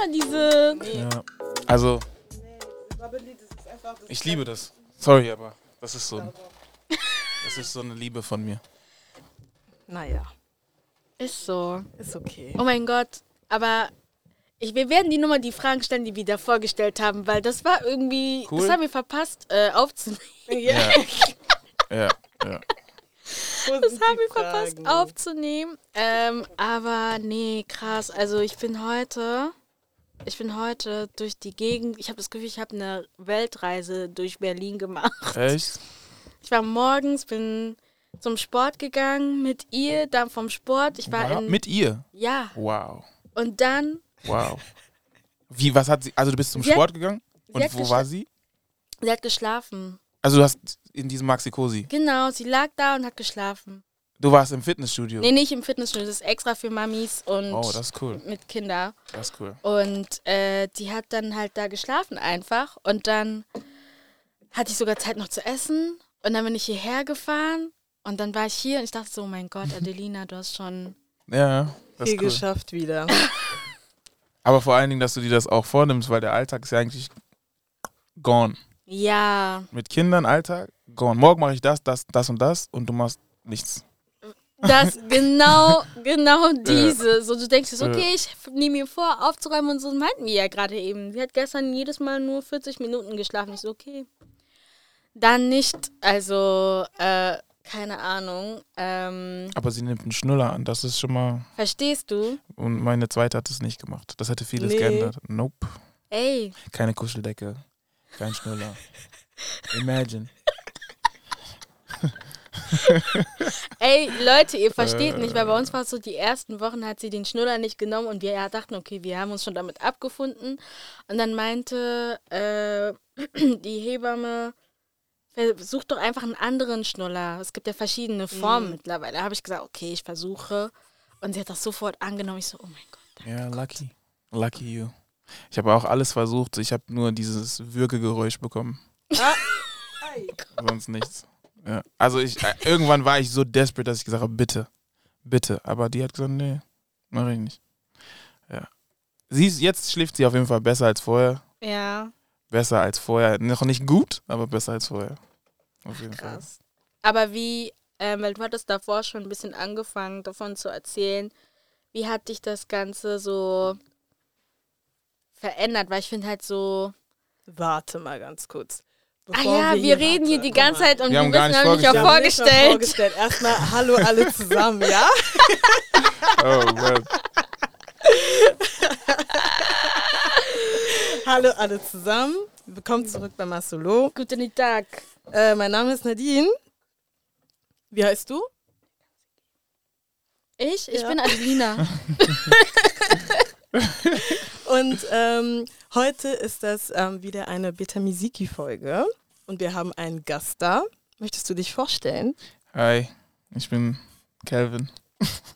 Manchmal diese. Ja. Also, ich liebe das. Sorry, aber das ist so. ein- Das ist so eine Liebe von mir. Naja, Ist so. ist okay. Oh mein Gott. Aber ich, wir werden die Nummer die Fragen stellen, die wir da vorgestellt haben, weil das war irgendwie. Cool. Das haben wir verpasst äh, aufzunehmen. Ja. Ja, ja. Das haben wir verpasst aufzunehmen. Ähm, aber nee, krass. Also ich bin heute. Ich bin heute durch die Gegend. Ich habe das Gefühl, ich habe eine Weltreise durch Berlin gemacht. Echt? Ich war morgens, bin zum Sport gegangen mit ihr, dann vom Sport. Ich war Wow. in. Mit ihr? ja. Wow. Und dann. Wow. Wie, was hat sie, also du bist zum Sie hat- Sport gegangen? Und hat wo war sie? Sie hat geschlafen. Also du hast in diesem Maxi Cosi. Genau, sie lag da und hat geschlafen. Du warst im Fitnessstudio. Nee, nicht im Fitnessstudio. Das ist extra für Mamis und Oh, das ist cool. mit Kindern. Das ist cool. Und äh, die hat dann halt da geschlafen einfach. Und dann hatte ich sogar Zeit noch zu essen. Und dann bin ich hierher gefahren. Und dann war ich hier und ich dachte so, oh mein Gott, Adelina, du hast schon. Ja, das Viel ist cool. geschafft wieder. Aber vor allen Dingen, dass du dir das auch vornimmst, weil der Alltag ist ja eigentlich gone. Ja, Mit Kindern, Alltag, gone. Morgen mache ich das, das, das und das und du machst nichts. Das genau, genau diese. So, du denkst okay, ich nehme mir vor, aufzuräumen und so meinten wir ja gerade eben. Sie hat gestern jedes Mal nur 40 Minuten geschlafen. Ich so, okay. Dann nicht, also, äh, keine Ahnung. Ähm, Aber sie nimmt einen Schnuller an, das ist schon mal. verstehst du? Und meine zweite hat es nicht gemacht. Das hätte vieles Nee. geändert. Nope. Ey, Keine Kuscheldecke, kein Schnuller. Imagine. ey, Leute, ihr versteht Äh. nicht, weil bei uns war es so, die ersten Wochen hat sie den Schnuller nicht genommen und wir dachten, okay, wir haben uns schon damit abgefunden. Und dann meinte äh, die Hebamme, versuch doch einfach einen anderen Schnuller. Es gibt ja verschiedene Formen Mhm. mittlerweile. Da habe ich gesagt, okay, ich versuche. Und sie hat das sofort angenommen. Ich so, oh mein Gott. Ja, lucky. Lucky you. Ich habe auch alles versucht. Ich habe nur dieses Würgegeräusch bekommen. Sonst nichts. Ja. Also ich, äh, irgendwann war ich so desperate, dass ich gesagt habe, bitte, bitte. Aber die hat gesagt, nee, mache ich nicht. Ja. Sie ist, jetzt schläft sie auf jeden Fall besser als vorher. Ja, Besser als vorher. Noch nicht gut, aber besser als vorher. Auf jeden Fall. krass. Aber wie, ähm, weil du hattest davor schon ein bisschen angefangen, davon zu erzählen, wie hat dich das Ganze so verändert? Weil ich finde halt so, Warte mal ganz kurz. Ah ja, wir, reden hier die ganze. Zeit und Wir wir, haben gar wissen auch Wir haben nicht mal vorgestellt. vorgestellt. Erstmal Hallo alle zusammen, ja? Oh, man. Hallo alle zusammen. Willkommen zurück bei Masolo. Guten Tag. Äh, mein Name ist Nadine. Wie heißt du? Ich? Ich Ja. bin Adelina. Und ähm, heute ist das ähm, wieder eine Betamiziki-Folge. Und wir haben einen Gast da. Möchtest du dich vorstellen? Hi, ich bin Calvin.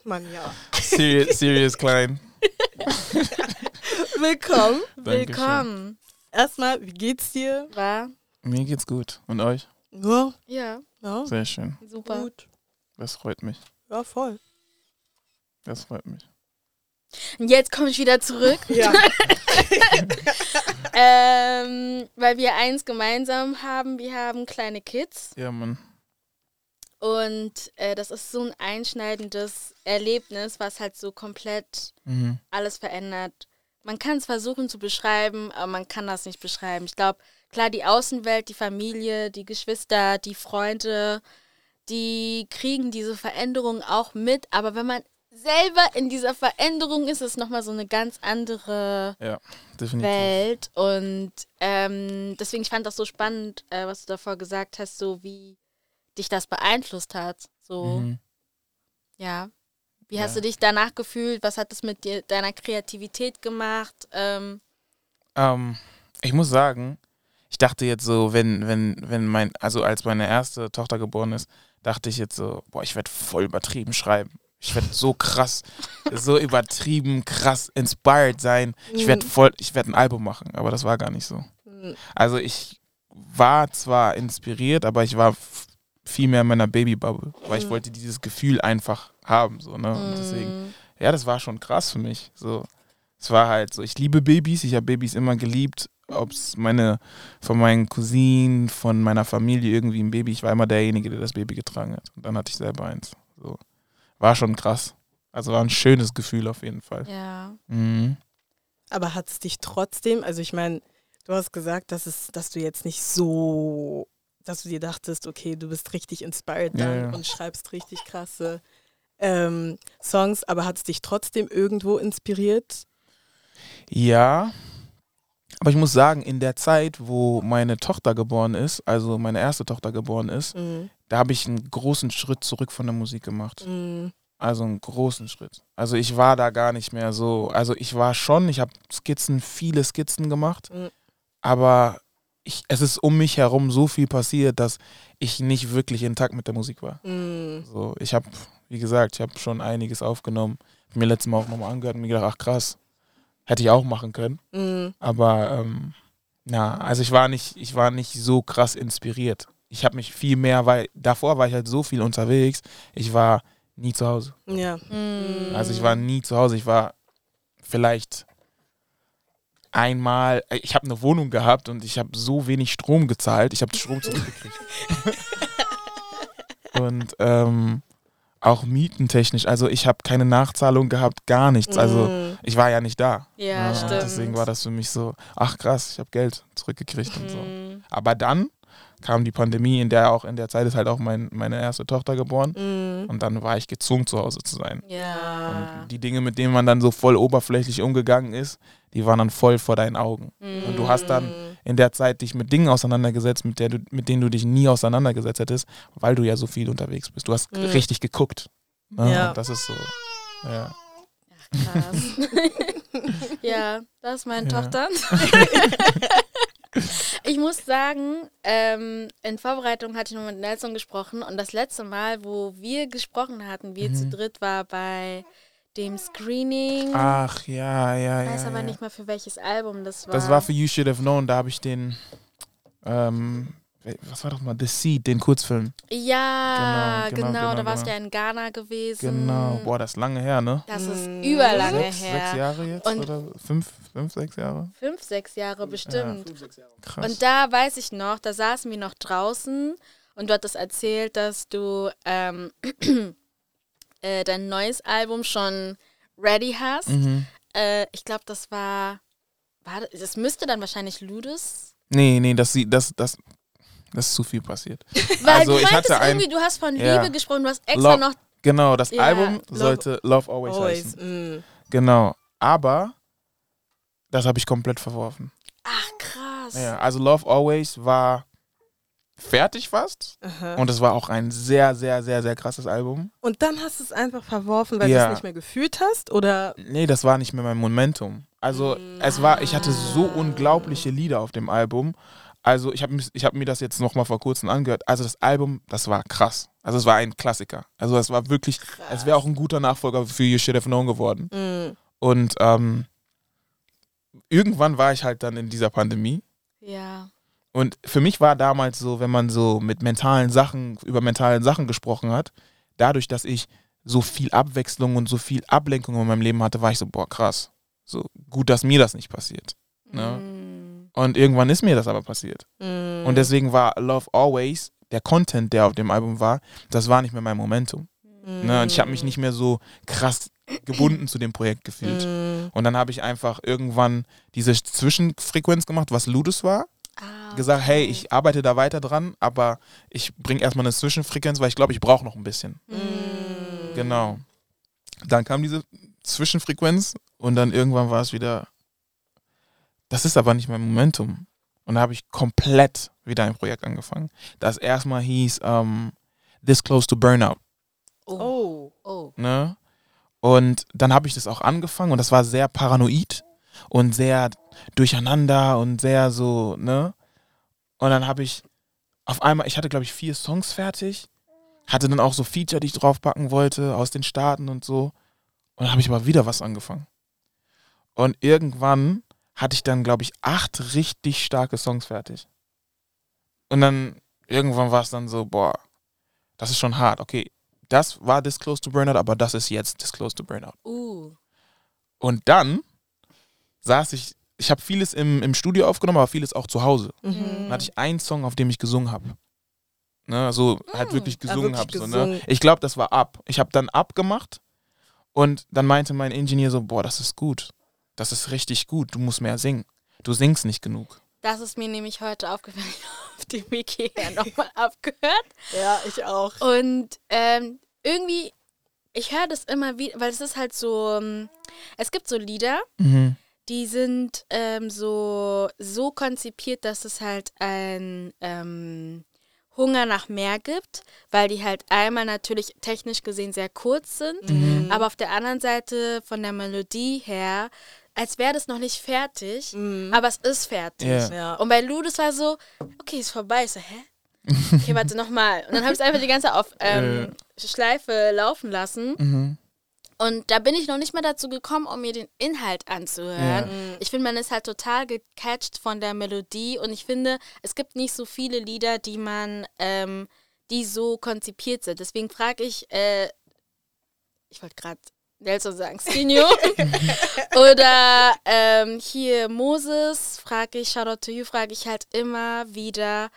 Mann, ja. Serious, serious Klein. Willkommen. Dankeschön. Willkommen. Erstmal, wie geht's dir? War? Mir geht's gut. Und euch? Ja, Ja, ja. Sehr schön. super. Gut. Das freut mich. Ja, voll. Das freut mich. Und jetzt komme ich wieder zurück, Ja. ähm, weil wir eins gemeinsam haben. Wir haben kleine Kids. Ja, Mann. Und äh, das ist so ein einschneidendes Erlebnis, was halt so komplett Mhm. alles verändert. Man kann es versuchen zu beschreiben, aber man kann das nicht beschreiben. Ich glaube, klar, die Außenwelt, die Familie, die Geschwister, die Freunde, die kriegen diese Veränderung auch mit. Aber wenn man selber in dieser Veränderung ist, ist es nochmal so eine ganz andere Ja. Welt. Und ähm, deswegen, ich fand das so spannend, äh, was du davor gesagt hast, so wie dich das beeinflusst hat. So, Mhm. ja. Wie Ja. hast du dich danach gefühlt? Was hat es mit dir, deiner Kreativität gemacht? Ähm, Ähm, ich muss sagen, ich dachte jetzt so, wenn, wenn, wenn mein, also als meine erste Tochter geboren ist, dachte ich jetzt so, boah, ich werde voll übertrieben schreiben. Ich werde so krass, so übertrieben krass inspired sein. Ich werde Mhm. voll, ich werde ein Album machen, aber das war gar nicht so. Mhm. Also ich war zwar inspiriert, aber ich war viel mehr in meiner Babybubble, weil ich Mhm. wollte dieses Gefühl einfach haben, so, ne? Und deswegen, ja, das war schon krass für mich, so. es war halt so, ich liebe Babys, ich habe Babys immer geliebt, ob es meine, von meinen Cousinen, von meiner Familie irgendwie ein Baby, ich war immer derjenige, der das Baby getragen hat. Und dann hatte ich selber eins. So. War schon krass. Also war ein schönes Gefühl auf jeden Fall. Ja. Mhm. Aber hat es dich trotzdem, also ich meine, du hast gesagt, dass, es, dass du jetzt nicht so, dass du dir dachtest, okay, du bist richtig inspired Ja, dann ja. und schreibst richtig krasse ähm, Songs, aber hat es dich trotzdem irgendwo inspiriert? Ja, aber ich muss sagen, in der Zeit, wo meine Tochter geboren ist, also meine erste Tochter geboren ist, Mhm. Da habe ich einen großen Schritt zurück von der Musik gemacht. Mhm. Also einen großen Schritt. Also ich war da gar nicht mehr so. Also ich war schon, ich habe Skizzen, viele Skizzen gemacht, Mhm. aber ich, es ist um mich herum so viel passiert, dass ich nicht wirklich in Takt mit der Musik war. Mhm. So, ich habe, wie gesagt, ich habe schon einiges aufgenommen. Hab mir letztes Mal auch nochmal angehört und mir gedacht, ach krass, hätte ich auch machen können. Mhm. Aber ähm, ja, also ich war nicht, ich war nicht so krass inspiriert. Ich habe mich viel mehr, weil davor war ich halt so viel unterwegs. Ich war nie zu Hause. Ja. Mhm. Also ich war nie zu Hause. Ich war vielleicht einmal, äh, ich habe eine Wohnung gehabt und ich habe so wenig Strom gezahlt. Ich habe Strom zurückgekriegt. und ähm, auch mietentechnisch. Also ich habe keine Nachzahlung gehabt, gar nichts. Also Mhm. ich war ja nicht da. Ja, und stimmt. Deswegen war das für mich so, ach krass, ich habe Geld zurückgekriegt und so. Mhm. Aber dann kam die Pandemie, in der auch in der Zeit ist halt auch mein, meine erste Tochter geboren. Mhm. Und dann war ich gezwungen, zu Hause zu sein. Ja. Und die Dinge, mit denen man dann so voll oberflächlich umgegangen ist, die waren dann voll vor deinen Augen. Mhm. Und du hast dann in der Zeit dich mit Dingen auseinandergesetzt, mit, der du, mit denen du dich nie auseinandergesetzt hättest, weil du ja so viel unterwegs bist. Du hast Mhm. richtig geguckt. Ne? Ja. Und das ist so. Ja. Krass. ja, das ist meine Ja. Tochter. ich muss sagen, ähm, in Vorbereitung hatte ich noch mit Nelson gesprochen und das letzte Mal, wo wir gesprochen hatten, wir zu Mhm. dritt, war bei dem Screening. Ach, ja, ja, ich ja. weiß aber ja. nicht mehr, für welches Album das war. Das war für You Should Have Known, da habe ich den, ähm, was war doch mal, The Seed, den Kurzfilm. Ja, Genau, genau, genau, genau, da warst du genau. ja in Ghana gewesen. Überlange Boah, das ist lange her, ne? Das ist Mm. überlange sechs, her. sechs Jahre jetzt? Und- oder fünf, fünf, sechs Jahre? Fünf, sechs Jahre bestimmt. Krass. Und da weiß ich noch, da saßen wir noch draußen und du hattest erzählt, dass du ähm, äh, dein neues Album schon ready hast. mhm. Äh, ich glaube, das war, war. das- Das müsste dann wahrscheinlich Ludus. Nee, nee, das, sie- das, das, das ist zu viel passiert. Weil Also, du ich hatte ein- irgendwie, du hast von Ja. Liebe gesprochen, du hast extra Lo- noch. Genau, das Ja, Album Love- sollte Love Always, Always. heißen. Mhm. Genau. Aber das habe ich komplett verworfen. Ach, krass. Ja, also Love Always war fertig fast. Aha. Und es war auch ein sehr, sehr, sehr, sehr krasses Album. Und dann hast du es einfach verworfen, weil du Ja. es nicht mehr gefühlt hast? Oder? Nee, das war nicht mehr mein Momentum. Also Mm. es war, ich hatte so unglaubliche Lieder auf dem Album. Also ich habe ich hab mir das jetzt noch mal vor kurzem angehört. Also das Album, das war krass. Also es war ein Klassiker. Also es war wirklich, es wäre auch ein guter Nachfolger für You Should Have Known geworden. Mhm. Und ähm, irgendwann war ich halt dann in dieser Pandemie. Ja. Und für mich war damals so, wenn man so mit mentalen Sachen, über mentalen Sachen gesprochen hat, dadurch, dass ich so viel Abwechslung und so viel Ablenkung in meinem Leben hatte, war ich so, boah, krass. So gut, dass mir das nicht passiert. Ja. Mm. Und irgendwann ist mir das aber passiert. Mhm. Und deswegen war Love Always, der Content, der auf dem Album war, das war nicht mehr mein Momentum. Mhm. Ne? Und ich habe mich nicht mehr so krass gebunden zu dem Projekt gefühlt. Mhm. Und dann habe ich einfach irgendwann diese Zwischenfrequenz gemacht, was Ludus war. Ah, gesagt, hey, ich arbeite da weiter dran, aber ich bringe erstmal eine Zwischenfrequenz, weil ich glaube, ich brauche noch ein bisschen. Mm. Genau. Dann kam diese Zwischenfrequenz und dann irgendwann war es wieder, das ist aber nicht mein Momentum. Und da habe ich komplett wieder ein Projekt angefangen, das erstmal hieß ähm, This Close to Burnout. Oh. Oh. Oh. Ne? Und dann habe ich das auch angefangen und das war sehr paranoid und sehr durcheinander und sehr so, ne? Und dann habe ich auf einmal, ich hatte glaube ich vier Songs fertig, hatte dann auch so Feature, die ich draufpacken wollte aus den Staaten und so. Und dann habe ich aber wieder was angefangen. Und irgendwann hatte ich dann glaube ich acht richtig starke Songs fertig. Und dann irgendwann war es dann so, boah, das ist schon hart. Okay, das war This Close to Burnout, aber das ist jetzt This Close to Burnout. Uh. Und dann saß ich, ich habe vieles im, im Studio aufgenommen, aber vieles auch zu Hause. Mhm. Dann hatte ich einen Song, auf dem ich gesungen habe. Ne, also halt wirklich Ah, gesungen wirklich habe. So, gesungen. ne? Ich glaube, das war ab. Ich habe dann abgemacht und dann meinte mein Ingenieur so, boah, das ist gut. Das ist richtig gut. Du musst mehr singen. Du singst nicht genug. Das ist mir nämlich heute aufgefallen. Ich habe auf dem Wiki her nochmal abgehört. Ja, ich auch. Und ähm, irgendwie, ich höre das immer wieder, weil es ist halt so, ähm, es gibt so Lieder, Mhm. die sind ähm, so, so konzipiert, dass es halt ein ähm, Hunger nach mehr gibt, weil die halt einmal natürlich technisch gesehen sehr kurz sind, Mhm. aber auf der anderen Seite von der Melodie her, als wäre das noch nicht fertig, Mhm. aber es ist fertig. Ja. Ja. Und bei Lou, das war so, okay, ist vorbei. Ich so, hä? Okay, warte, nochmal. Und dann habe ich es einfach die ganze Zeit auf ähm, Schleife laufen lassen. Mhm. Und da bin ich noch nicht mal dazu gekommen, um mir den Inhalt anzuhören. Mhm. Ich finde, man ist halt total gecatcht von der Melodie. Und ich finde, es gibt nicht so viele Lieder, die man, ähm, die so konzipiert sind. Deswegen frage ich, äh, ich wollte gerade Nelson sagen, Skinio. Oder ähm, hier Moses, frage ich, Shoutout to you, frage ich halt immer wieder,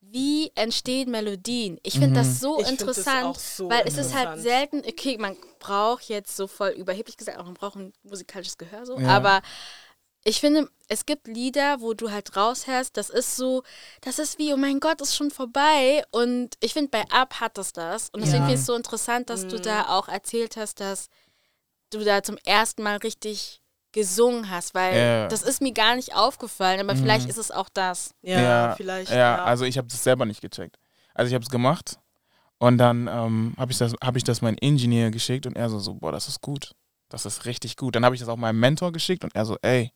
wie entstehen Melodien? Ich finde das so Ich das interessant, auch so weil es ist halt interessant. selten, okay, man braucht jetzt so voll überheblich gesagt, auch man braucht ein musikalisches Gehör so, Ja. aber ich finde, es gibt Lieder, wo du halt raushörst, das ist so, das ist wie, oh mein Gott, ist schon vorbei. Und ich finde, bei Up hat es das. Und deswegen Ja. finde ich es so interessant, dass du da auch erzählt hast, dass du da zum ersten Mal richtig gesungen hast, weil Ja. das ist mir gar nicht aufgefallen, aber vielleicht Mhm. ist es auch das. Ja, vielleicht. Ja, also ich habe das selber nicht gecheckt. Also ich habe es gemacht und dann ähm, habe ich, das- hab ich das meinem Ingenieur geschickt und er so, so, boah, das ist gut. Das ist richtig gut. Dann habe ich das auch meinem Mentor geschickt und er so, ey,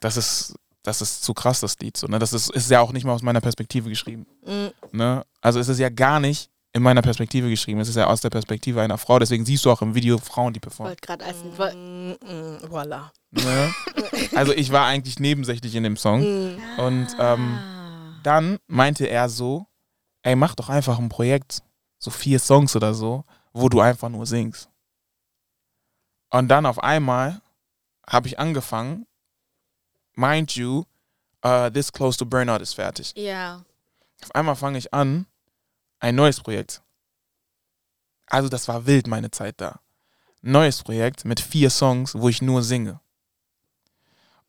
das ist, das ist zu krass, das Lied. So, ne? Das ist, ist ja auch nicht mal aus meiner Perspektive geschrieben. Mhm. Ne? Also es ist ja gar nicht in meiner Perspektive geschrieben. Es ist ja aus der Perspektive einer Frau. Deswegen siehst du auch im Video Frauen, die performen. Wollte gerade als Mhm, mhm, Voila. Ne? Also ich war eigentlich nebensächlich in dem Song. Mhm. Und ähm, dann meinte er so, ey, mach doch einfach ein Projekt, so vier Songs oder so, wo du einfach nur singst. Und dann auf einmal habe ich angefangen, mind you, uh, This Close to Burnout ist fertig. Ja. Auf einmal fange ich an, ein neues Projekt. Also das war wild, meine Zeit da. Neues Projekt mit vier Songs, wo ich nur singe.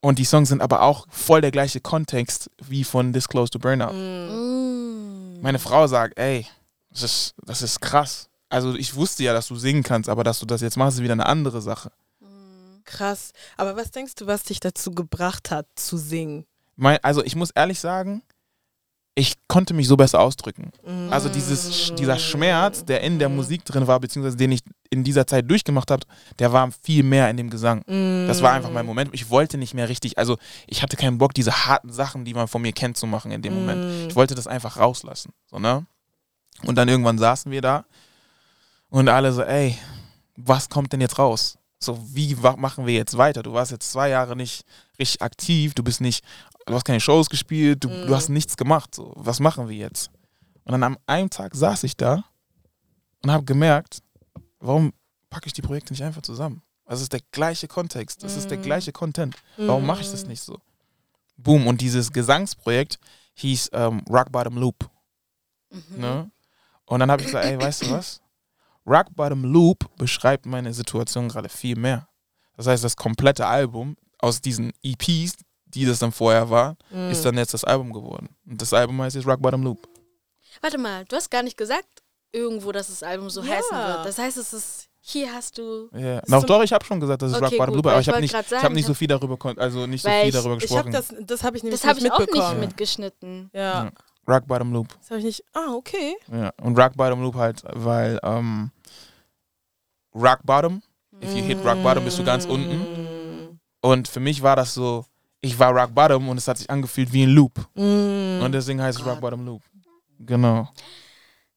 Und die Songs sind aber auch voll der gleiche Kontext wie von This Close to Burnout. Mm. Meine Frau sagt, ey, das ist, das ist krass. Also ich wusste ja, dass du singen kannst, aber dass du das jetzt machst, ist wieder eine andere Sache. Krass. Aber was denkst du, was dich dazu gebracht hat, zu singen? Mein, also ich muss ehrlich sagen, ich konnte mich so besser ausdrücken. Mhm. Also dieses, dieser Schmerz, der in der Musik drin war, beziehungsweise den ich in dieser Zeit durchgemacht habe, der war viel mehr in dem Gesang. Das war einfach mein Moment. Ich wollte nicht mehr richtig, also ich hatte keinen Bock, diese harten Sachen, die man von mir kennt, zu machen in dem Moment. Ich wollte das einfach rauslassen. So, ne? Und dann irgendwann saßen wir da und alle so, ey, was kommt denn jetzt raus? So, wie machen wir jetzt weiter? Du warst jetzt zwei Jahre nicht richtig aktiv, du bist nicht, du hast keine Shows gespielt, du, du hast nichts gemacht. So, was machen wir jetzt? Und dann am einen Tag saß ich da und habe gemerkt, warum packe ich die Projekte nicht einfach zusammen? Also es ist der gleiche Kontext, es ist der gleiche Content. Warum mache ich das nicht so? Boom. Und dieses Gesangsprojekt hieß ähm, Rock Bottom Loop. Ne? Und dann habe ich gesagt, ey, weißt du was? Rock Bottom Loop beschreibt meine Situation gerade viel mehr. Das heißt, das komplette Album aus diesen EPs, die das dann vorher war, Mhm. ist dann jetzt das Album geworden. Und das Album heißt jetzt Rock Bottom Loop. Warte mal, du hast gar nicht gesagt irgendwo, dass das Album so Ja. heißen wird. Das heißt, es ist, hier hast du, Ja. Noch doch, ich habe schon gesagt, das ist Okay, Rock Bottom Loop, aber ich ich habe nicht, grad ich sagen, hab nicht ich so hab- viel darüber, also nicht so viel ich- darüber gesprochen. das, das habe ich nämlich das habe nicht ich auch nicht mitgeschnitten. Ja, Ja. Rock Bottom Loop. das habe ich nicht. Ah, okay. Ja. Und Rock Bottom Loop halt, weil ähm, Rock Bottom, if you hit Rock Bottom, bist du ganz unten. Mhm. Und für mich war das so, ich war Rock Bottom und es hat sich angefühlt wie ein Loop. Mhm. Und deswegen heißt es Rock Bottom Loop. Genau.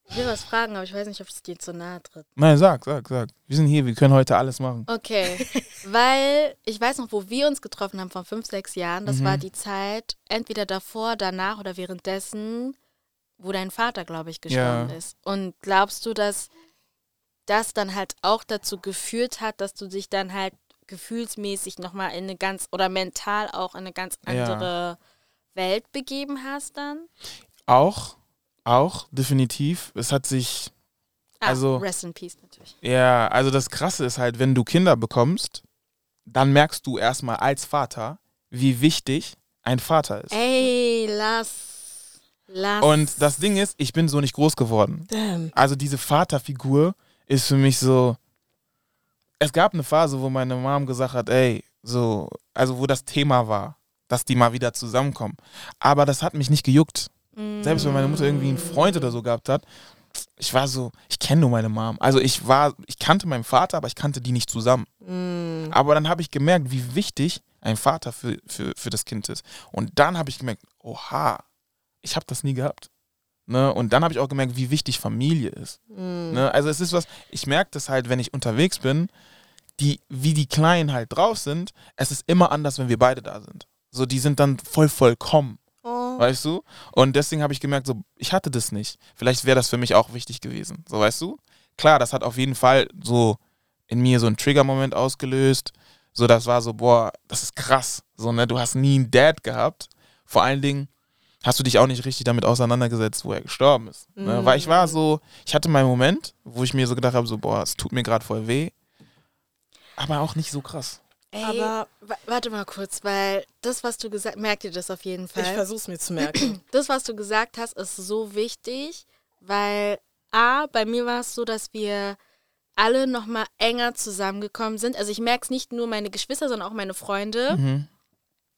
Ich will was fragen, aber ich weiß nicht, ob es dir zu nahe tritt. Nein, sag, sag, sag. Wir sind hier, wir können heute alles machen. Okay, weil ich weiß noch, wo wir uns getroffen haben vor fünf, sechs Jahren. Das Mhm. war die Zeit, entweder davor, danach oder währenddessen, wo dein Vater, glaube ich, gestorben Ja. ist. Und glaubst du, dass das dann halt auch dazu geführt hat, dass du dich dann halt gefühlsmäßig nochmal in eine ganz, oder mental auch in eine ganz andere Welt begeben hast dann? Auch, auch, definitiv. Es hat sich, Ah, Also- Rest in Peace natürlich. ja, also das Krasse ist halt, wenn du Kinder bekommst, dann merkst du erstmal als Vater, wie wichtig ein Vater ist. Ey, lass. Lass. Und das Ding ist, ich bin so nicht groß geworden. Damn. Also diese Vaterfigur ist für mich so. Es gab eine Phase, wo meine Mom gesagt hat, ey, so, also wo das Thema war, dass die mal wieder zusammenkommen. Aber das hat mich nicht gejuckt. Mm. Selbst wenn meine Mutter irgendwie einen Freund oder so gehabt hat, ich war so, ich kenne nur meine Mom. Also ich war, ich kannte meinen Vater, aber ich kannte die nicht zusammen. Mm. Aber dann habe ich gemerkt, wie wichtig ein Vater für, für, für das Kind ist. Und dann habe ich gemerkt, oha, ich habe das nie gehabt. Ne? Und dann habe ich auch gemerkt, wie wichtig Familie ist. Mm. Ne? Also es ist was, ich merke das halt, wenn ich unterwegs bin, die, wie die Kleinen halt drauf sind, es ist immer anders, wenn wir beide da sind. So, die sind dann voll vollkommen, Oh. weißt du? Und deswegen habe ich gemerkt, so, ich hatte das nicht. Vielleicht wäre das für mich auch wichtig gewesen, so, weißt du? Klar, das hat auf jeden Fall so in mir so einen Trigger-Moment ausgelöst. So, das war so, boah, das ist krass. So, ne, du hast nie einen Dad gehabt. Vor allen Dingen hast du dich auch nicht richtig damit auseinandergesetzt, wo er gestorben ist. Ne? Mhm. Weil ich war so, ich hatte meinen Moment, wo ich mir so gedacht habe, so, boah, es tut mir gerade voll weh. Aber auch nicht so krass. Ey, Aber- wa- warte mal kurz, weil das, was du gesagt merkt ihr das auf jeden Fall. Ich versuch's mir zu merken. das, was du gesagt hast, ist so wichtig, weil A, bei mir war es so, dass wir alle nochmal enger zusammengekommen sind. Also ich merke es nicht nur meine Geschwister, sondern auch meine Freunde. Mhm.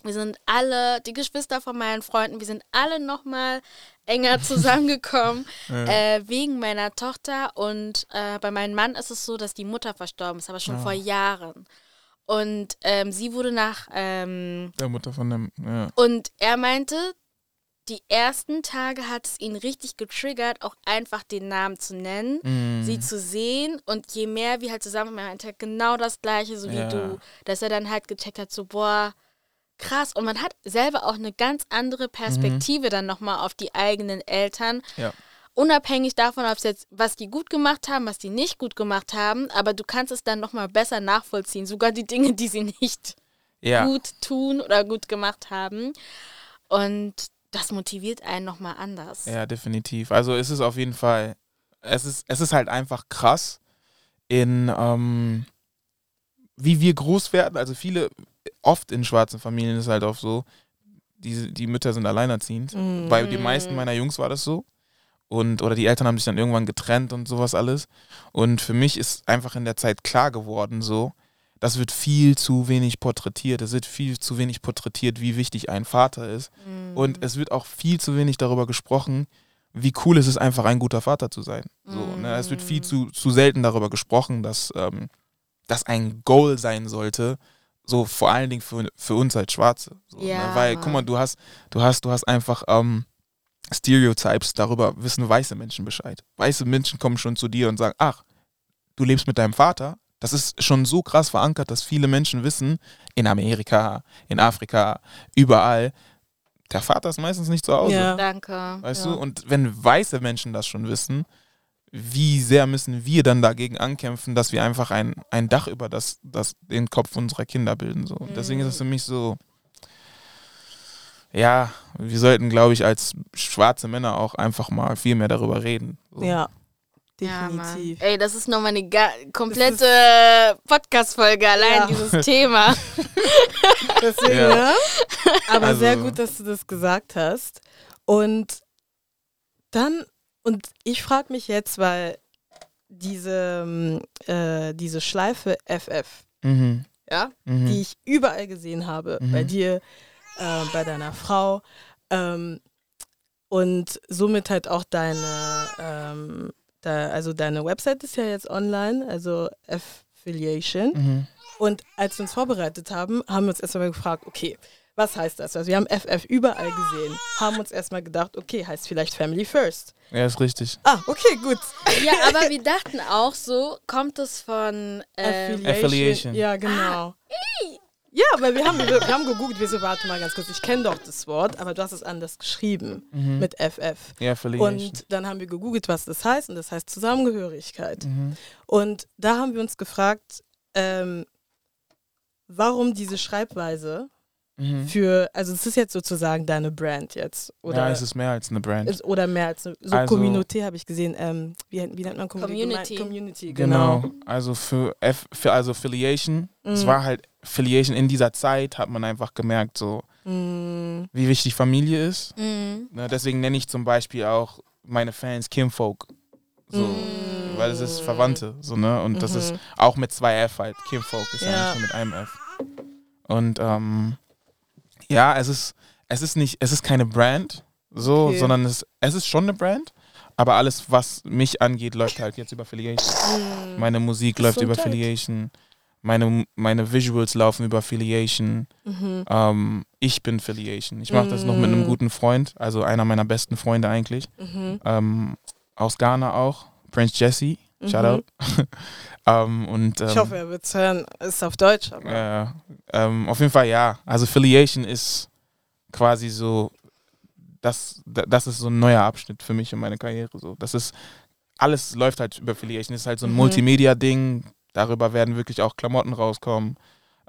Wir sind alle, die Geschwister von meinen Freunden, wir sind alle nochmal enger zusammengekommen Ja. äh, wegen meiner Tochter. Und äh, bei meinem Mann ist es so, dass die Mutter verstorben ist, aber schon Ja. vor Jahren. Und ähm, sie wurde nach ähm, Der Mutter von dem, ja. und er meinte, die ersten Tage hat es ihn richtig getriggert, auch einfach den Namen zu nennen, Mhm. sie zu sehen. Und je mehr wir halt zusammen waren, er genau das Gleiche, so wie du, dass er dann halt gecheckt hat, so, boah, krass. Und man hat selber auch eine ganz andere Perspektive dann nochmal auf die eigenen Eltern. Ja. Unabhängig davon, ob es jetzt, was die gut gemacht haben, was die nicht gut gemacht haben, aber du kannst es dann nochmal besser nachvollziehen. Sogar die Dinge, die sie nicht Ja. gut tun oder gut gemacht haben. Und das motiviert einen nochmal anders. Ja, definitiv. Also es ist auf jeden Fall, es ist, es ist halt einfach krass in ähm, wie wir groß werden. Also viele, oft in schwarzen Familien ist halt auch so, die, die Mütter sind alleinerziehend. Mm. Bei den meisten meiner Jungs war das so. Und, oder die Eltern haben sich dann irgendwann getrennt und sowas alles. Und für mich ist einfach in der Zeit klar geworden, so, das wird viel zu wenig porträtiert. Es wird viel zu wenig porträtiert, wie wichtig ein Vater ist. Mhm. Und es wird auch viel zu wenig darüber gesprochen, wie cool es ist, einfach ein guter Vater zu sein. So, ne? Es wird viel zu, zu selten darüber gesprochen, dass ähm, das ein Goal sein sollte, so vor allen Dingen für, für uns als Schwarze. So, Ja, ne? Weil, guck mal, du hast, du hast, du hast einfach ähm, Stereotypes, darüber wissen weiße Menschen Bescheid. Weiße Menschen kommen schon zu dir und sagen, ach, du lebst mit deinem Vater. Das ist schon so krass verankert, dass viele Menschen wissen, in Amerika, in Afrika, überall, der Vater ist meistens nicht zu Hause. Ja. Danke. Weißt Ja. du? Und wenn weiße Menschen das schon wissen, wie sehr müssen wir dann dagegen ankämpfen, dass wir einfach ein, ein Dach über das, das, den Kopf unserer Kinder bilden. So. Und deswegen ist es für mich so, ja, wir sollten, glaube ich, als schwarze Männer auch einfach mal viel mehr darüber reden. So. Ja, Ja, definitiv. Ey, das ist nochmal eine ga- komplette Podcast-Folge, allein Ja. dieses Thema. Deswegen, Ja. ne? Aber Also- sehr gut, dass du das gesagt hast. Und dann, und ich frage mich jetzt, weil diese, ähm, äh, diese Schleife FF, Mhm. ja, Mhm. die ich überall gesehen habe, Mhm. bei dir, äh, bei deiner Frau, ähm, und somit halt auch deine, ähm, da, also deine Website ist ja jetzt online, also Affiliation. Mhm. Und als wir uns vorbereitet haben, haben wir uns erstmal gefragt, okay, was heißt das? Also wir haben FF überall gesehen, haben uns erstmal gedacht, okay, heißt vielleicht Family First. Ja, ist richtig. Ah, okay, gut. ja, aber wir dachten auch so, kommt es von. Ähm, Affiliation. Ja, genau. Ja, weil wir haben, wir, wir haben gegoogelt, wir so, warte mal ganz kurz, ich kenne doch das Wort, aber du hast es anders geschrieben Mhm. mit FF. ja, Affiliation. Und dann haben wir gegoogelt, was das heißt, und das heißt Zusammengehörigkeit. Mhm. Und da haben wir uns gefragt, ähm, warum diese Schreibweise Mhm. für, also es ist jetzt sozusagen deine Brand jetzt. Oder, ja, es ist mehr als eine Brand. ist, oder mehr als eine, so Also- Community habe ich gesehen. Ähm, wie, wie nennt man Community? Community. Community, Genau. genau. Also für, F, für also Affiliation. Es Mhm. war halt Affiliation in dieser Zeit, hat man einfach gemerkt, so Mm, wie wichtig Familie ist. Mhm. Ne, deswegen nenne ich zum Beispiel auch meine Fans Kimfolk. So, Mm. weil es ist Verwandte, so, ne? Und das ist mhm. auch mit zwei F halt. Kimfolk ist ja, Ja. nicht nur mit einem F. Und ähm, ja, es ist, es ist nicht, es ist keine Brand, so, Okay. sondern es, es ist schon eine Brand. Aber alles, was mich angeht, läuft halt jetzt über Affiliation. Mm. Meine Musik läuft über Gesundheit. Affiliation. Meine, meine Visuals laufen über Affiliation. Mhm. Ähm, ich bin Affiliation. Ich mache das noch mit einem Mm. guten Freund, also einer meiner besten Freunde eigentlich. Mhm. Ähm, aus Ghana auch. Prince Jesse. Mhm. Shoutout. ähm, und, ähm, Ich hoffe, er wird es hören. Ist auf Deutsch, aber. äh, ähm, auf jeden Fall ja. Also Affiliation ist quasi so, das, da- das ist so ein neuer Abschnitt für mich und meine Karriere. So. Das ist, alles läuft halt über Affiliation. Das ist halt so ein Mhm. Multimedia-Ding. Darüber werden wirklich auch Klamotten rauskommen.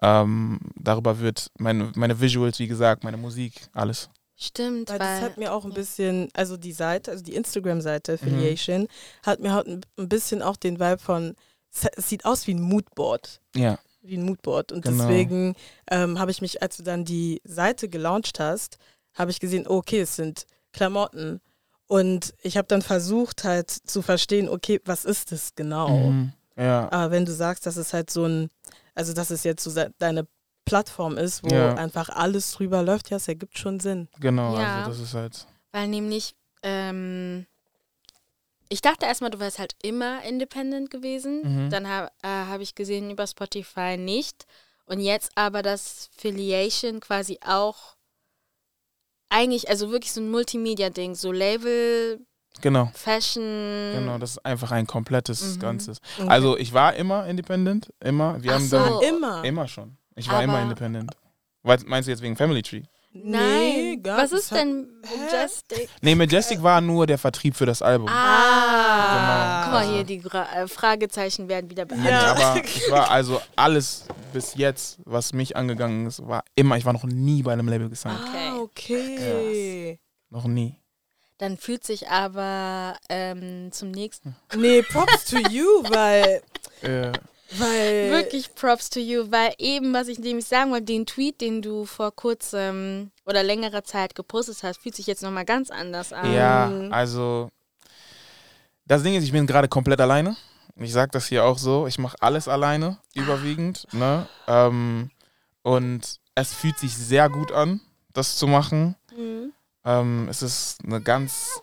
Ähm, darüber wird meine, meine Visuals, wie gesagt, meine Musik, alles. Stimmt, Weil weil, das hat mir auch ein bisschen, also die Seite, also die Instagram-Seite Mhm. Affiliation, hat mir halt ein bisschen auch den Vibe von, es sieht aus wie ein Moodboard. Ja. Wie ein Moodboard. Und Genau. deswegen ähm, habe ich mich, als du dann die Seite gelauncht hast, habe ich gesehen, oh, okay, es sind Klamotten. Und ich habe dann versucht halt zu verstehen, okay, was ist das genau? Mhm. Ja. Aber wenn du sagst, dass es halt so ein, also dass es jetzt so deine Plattform ist, wo Ja. einfach alles drüber läuft, ja, es ergibt schon Sinn. Genau, Ja. also das ist halt. weil nämlich, ähm, ich dachte erstmal, du wärst halt immer independent gewesen. Mhm. Dann habe äh, hab ich gesehen, über Spotify nicht. Und jetzt aber das Affiliation quasi auch eigentlich, also wirklich so ein Multimedia-Ding, so Label, Genau. Fashion. Genau, das ist einfach ein komplettes Mhm. Ganzes. Okay. Also ich war immer independent, immer. Wir Ach haben so. dann immer. immer schon. Ich war immer Aber- independent. Weil- Meinst du jetzt wegen Family Tree? Nein, gar was ist denn Hä? Majestic? Nee, Majestic war nur der Vertrieb für das Album. Ah, Genau. guck mal hier, die Gra äh, Fragezeichen werden wieder Nee, beantwortet. Ja. aber ich war also alles bis jetzt, was mich angegangen ist, war immer, ich war noch nie bei einem Label gesigned. Okay. Ah, okay. Noch nie. Dann fühlt sich aber ähm, zum nächsten Nee, Props to you, weil, Äh, weil Wirklich Props to you, weil eben, was ich nämlich sagen wollte, den Tweet, den du vor kurzem oder längerer Zeit gepostet hast, fühlt sich jetzt nochmal ganz anders an. ja, also das Ding ist, ich bin gerade komplett alleine. Ich sag das hier auch so. Ich mache alles alleine, überwiegend. Ne? Ähm, und es fühlt sich sehr gut an, das zu machen. Mhm. Ähm, es ist eine ganz.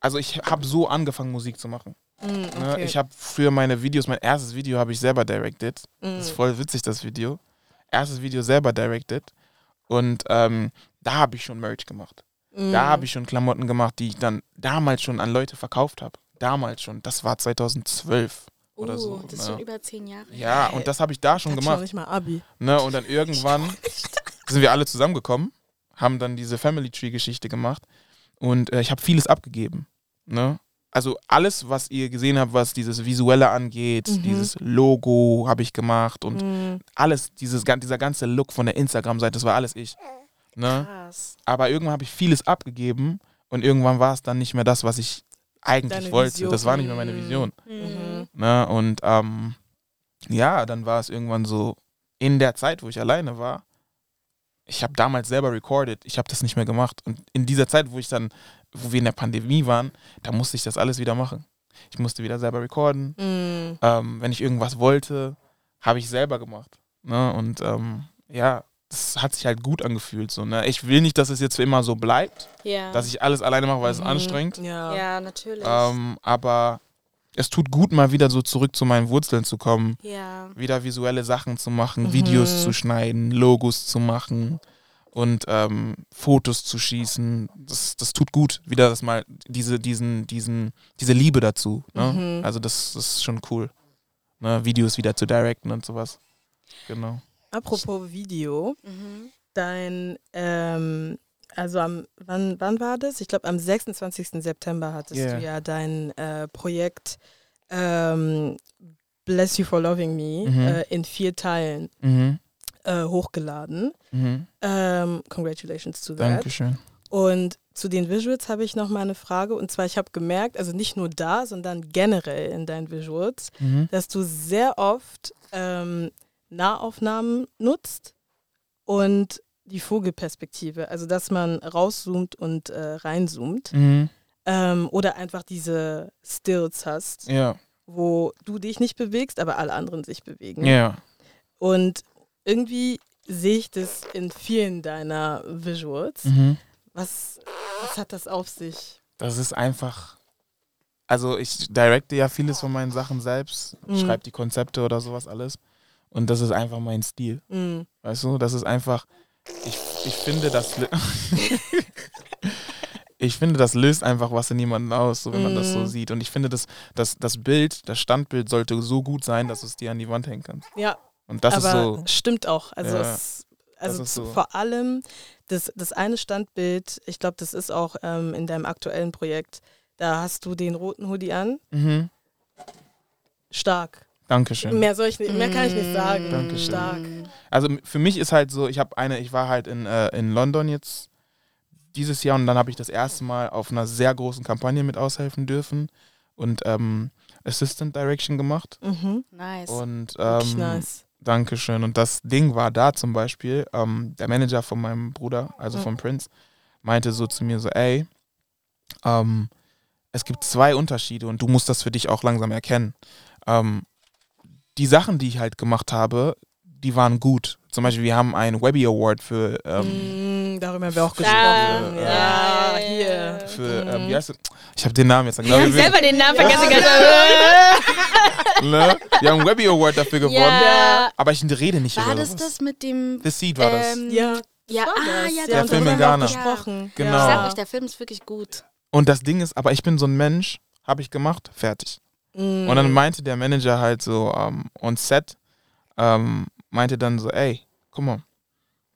Also ich habe so angefangen, Musik zu machen. Mm, Ne? okay. Ich habe für meine Videos, mein erstes Video habe ich selber directed. Mm. Das ist voll witzig, das Video. Erstes Video selber directed. Und ähm, da habe ich schon Merch gemacht. Mm. Da habe ich schon Klamotten gemacht, die ich dann damals schon an Leute verkauft habe. Damals schon. Das war 2012 oder uh, so. Das ist ne? schon über zehn Jahre. Ja, und das habe ich da schon schon gemacht. nicht mal Abi. Ne? Und dann irgendwann sind wir alle zusammengekommen, haben dann diese Family Tree Geschichte gemacht und äh, ich habe vieles abgegeben. Ne? Also alles, was ihr gesehen habt, was dieses Visuelle angeht, Mhm. dieses Logo habe ich gemacht und Mm. alles, dieses, dieser ganze Look von der Instagram-Seite, das war alles ich. Ne? Krass. Aber irgendwann habe ich vieles abgegeben und irgendwann war es dann nicht mehr das, was ich eigentlich Deine wollte. Vision. Das war nicht mehr meine Mhm. Vision. Mhm. Ne? Und ähm, ja, dann war es irgendwann so, in der Zeit, wo ich alleine war, ich habe damals selber recorded, ich habe das nicht mehr gemacht. Und in dieser Zeit, wo ich dann, wo wir in der Pandemie waren, da musste ich das alles wieder machen. Ich musste wieder selber recorden. Mm. Ähm, wenn ich irgendwas wollte, habe ich selber gemacht. Ne? Und ähm, ja, das hat sich halt gut angefühlt. So, ne? Ich will nicht, dass es jetzt für immer so bleibt, Ja. dass ich alles alleine mache, weil es Mhm. anstrengend. Ja. ja, natürlich. Ähm, aber es tut gut, mal wieder so zurück zu meinen Wurzeln zu kommen, ja. wieder visuelle Sachen zu machen, Mhm. Videos zu schneiden, Logos zu machen und ähm, Fotos zu schießen. Das, das tut gut, wieder das mal, diese, diesen, diesen, diese Liebe dazu. Ne? Mhm. Also das, das ist schon cool. Ne? Videos wieder zu directen und sowas. Genau. Apropos Video, Mhm. dein, ähm, also am, wann, wann war das? Ich glaube am 26. September hattest Yeah. du ja dein äh, Projekt ähm, Bless You for Loving Me Mhm. äh, in vier Teilen Mhm. äh, hochgeladen. Mhm. Ähm, congratulations to that. Dankeschön. Und zu den Visuals habe ich noch mal eine Frage. Und zwar, ich habe gemerkt, also nicht nur da, sondern generell in deinen Visuals, Mhm. dass du sehr oft ähm, Nahaufnahmen nutzt und die Vogelperspektive. Also, dass man rauszoomt und äh, reinzoomt. Mhm. Ähm, oder einfach diese Stills hast, Ja, wo du dich nicht bewegst, aber alle anderen sich bewegen. ja. Und irgendwie sehe ich das in vielen deiner Visuals. Mhm. Was, was hat das auf sich? Das ist einfach. Also ich directe ja vieles von meinen Sachen selbst, Mhm. schreibe die Konzepte oder sowas alles. Und das ist einfach mein Stil. Mm. Weißt du, das ist einfach. Ich, ich finde, das. ich finde, das löst einfach was in jemanden aus, so wenn man das so Mhm. sieht. Und ich finde, das, das, das Bild, das Standbild sollte so gut sein, dass du es dir an die Wand hängen kannst. Ja, Und das aber ist so. stimmt auch. Also, Ja, es, also so. vor allem das, das eine Standbild, ich glaube, das ist auch ähm, in deinem aktuellen Projekt, da hast du den roten Hoodie an. Mhm. Stark. Dankeschön. Mehr, soll ich nicht, mehr kann ich nicht sagen. Dankeschön. Stark. Also für mich ist halt so, ich habe eine, ich war halt in, äh, in London jetzt dieses Jahr und dann habe ich das erste Mal auf einer sehr großen Kampagne mit aushelfen dürfen und ähm, Assistant Direction gemacht. Mhm. Nice. Und Wirklich ähm, nice. Dankeschön. Und das Ding war da zum Beispiel, ähm, der Manager von meinem Bruder, also Mhm. von Prince, meinte so zu mir so, ey, ähm, es gibt zwei Unterschiede und du musst das für dich auch langsam erkennen. Ähm, die Sachen, die ich halt gemacht habe, die waren gut. Zum Beispiel, wir haben einen Webby Award für, ähm, Mm, darüber haben wir auch gesprochen. Ja, Ja, ja, hier. für Mhm. ähm, wie heißt es? Ich habe den Namen jetzt. Ich wir, selber den Namen vergessen. ne? wir haben einen Webby Award dafür gewonnen, ja. aber ich rede nicht War über das was. das mit dem. The Seed war das. ähm, Ja, Ja, war ah, das. ja, Der Film in haben Ghana. gesprochen. Genau. Ich sag euch, der Film ist wirklich gut. Und das Ding ist, aber ich bin so ein Mensch, habe ich gemacht, fertig. Mm. Und dann meinte der Manager halt so ähm, on set, ähm, meinte dann so, ey, guck mal,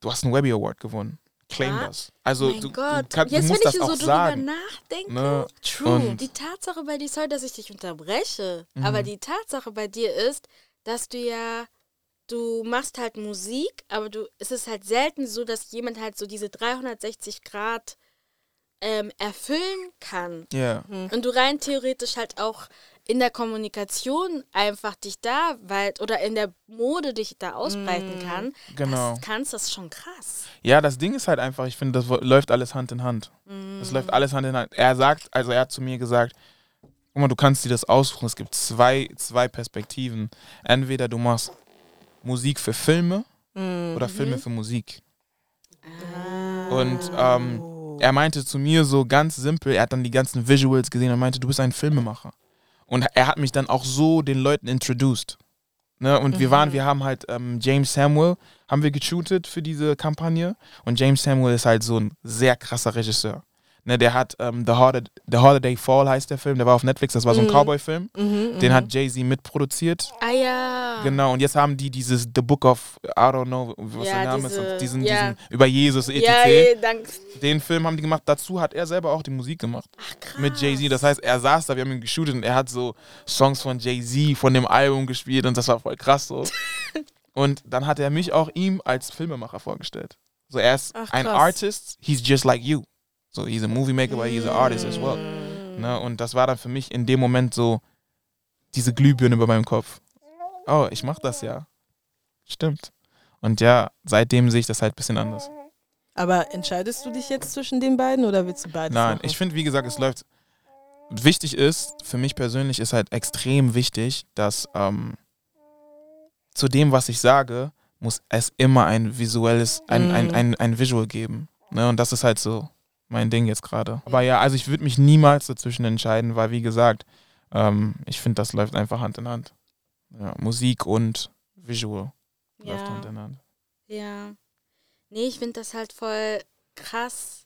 du hast einen Webby Award gewonnen. Claim Ah, das. Also mein du, Gott. du, kann, du Jetzt, musst wenn das ich auch so drüber sagen. nachdenke. Ne? True. Und- die Tatsache bei dir, sorry, dass ich dich unterbreche, Mhm. aber die Tatsache bei dir ist, dass du ja, du machst halt Musik, aber du, es ist halt selten so, dass jemand halt so diese 360 Grad ähm, erfüllen kann. Ja, Und du rein theoretisch halt auch in der Kommunikation einfach dich da weit oder in der Mode dich da ausbreiten Mm. kann. genau. Das kannst, das ist schon krass. Ja, das Ding ist halt einfach, ich finde, das läuft alles Hand in Hand. Mm. Das läuft alles Hand in Hand. Er sagt, also er hat zu mir gesagt, guck mal, du kannst dir das aussuchen. Es gibt zwei, zwei Perspektiven. Entweder du machst Musik für Filme Mm. oder Filme Mhm. für Musik. Ah. Und ähm, er meinte zu mir so ganz simpel, er hat dann die ganzen Visuals gesehen und meinte, du bist ein Filmemacher. Und er hat mich dann auch so den Leuten introduced. Ne? Und wir Mhm. waren, wir haben halt ähm, James Samuel, haben wir geshootet für diese Kampagne. Und James Samuel ist halt so ein sehr krasser Regisseur. Ne, der hat ähm, The, Holiday, The Holiday Fall heißt der Film, der war auf Netflix, das war so ein Mhm. Cowboy-Film. Mhm, Den mhm. hat Jay-Z mitproduziert. Ah ja. Genau, und jetzt haben die dieses The Book of, I don't know, was Ja, der Name diese- ist, diesen, ja. diesen über Jesus, etc. Ja, ja, dank. Den Film haben die gemacht. Dazu hat er selber auch die Musik gemacht. Ach, krass. Mit Jay-Z. Das heißt, er saß da, wir haben ihn geshootet und er hat so Songs von Jay-Z von dem Album gespielt und das war voll krass so. und dann hat er mich auch ihm als Filmemacher vorgestellt. So, er ist Ach, ein. Artist, he's just like you. So, he's a movie maker, but he's an artist as well. Mm. Ne? Und das war dann für mich in dem Moment so diese Glühbirne über meinem Kopf. Oh, ich mach das ja. Stimmt. Und ja, seitdem sehe ich das halt ein bisschen anders. Aber entscheidest du dich jetzt zwischen den beiden oder willst du beides Nein, machen? ich finde, wie gesagt, es läuft. Wichtig ist, für mich persönlich ist halt extrem wichtig, dass ähm, zu dem, was ich sage, muss es immer ein visuelles, ein, ein, Mhm. ein, ein Visual geben. Ne? Und das ist halt so mein Ding jetzt gerade. Aber ja, also ich würde mich niemals dazwischen entscheiden, weil wie gesagt, ähm, ich finde, das läuft einfach Hand in Hand. Ja, Musik und Visual läuft Hand Ja. in Hand. ja. Nee, ich finde das halt voll krass.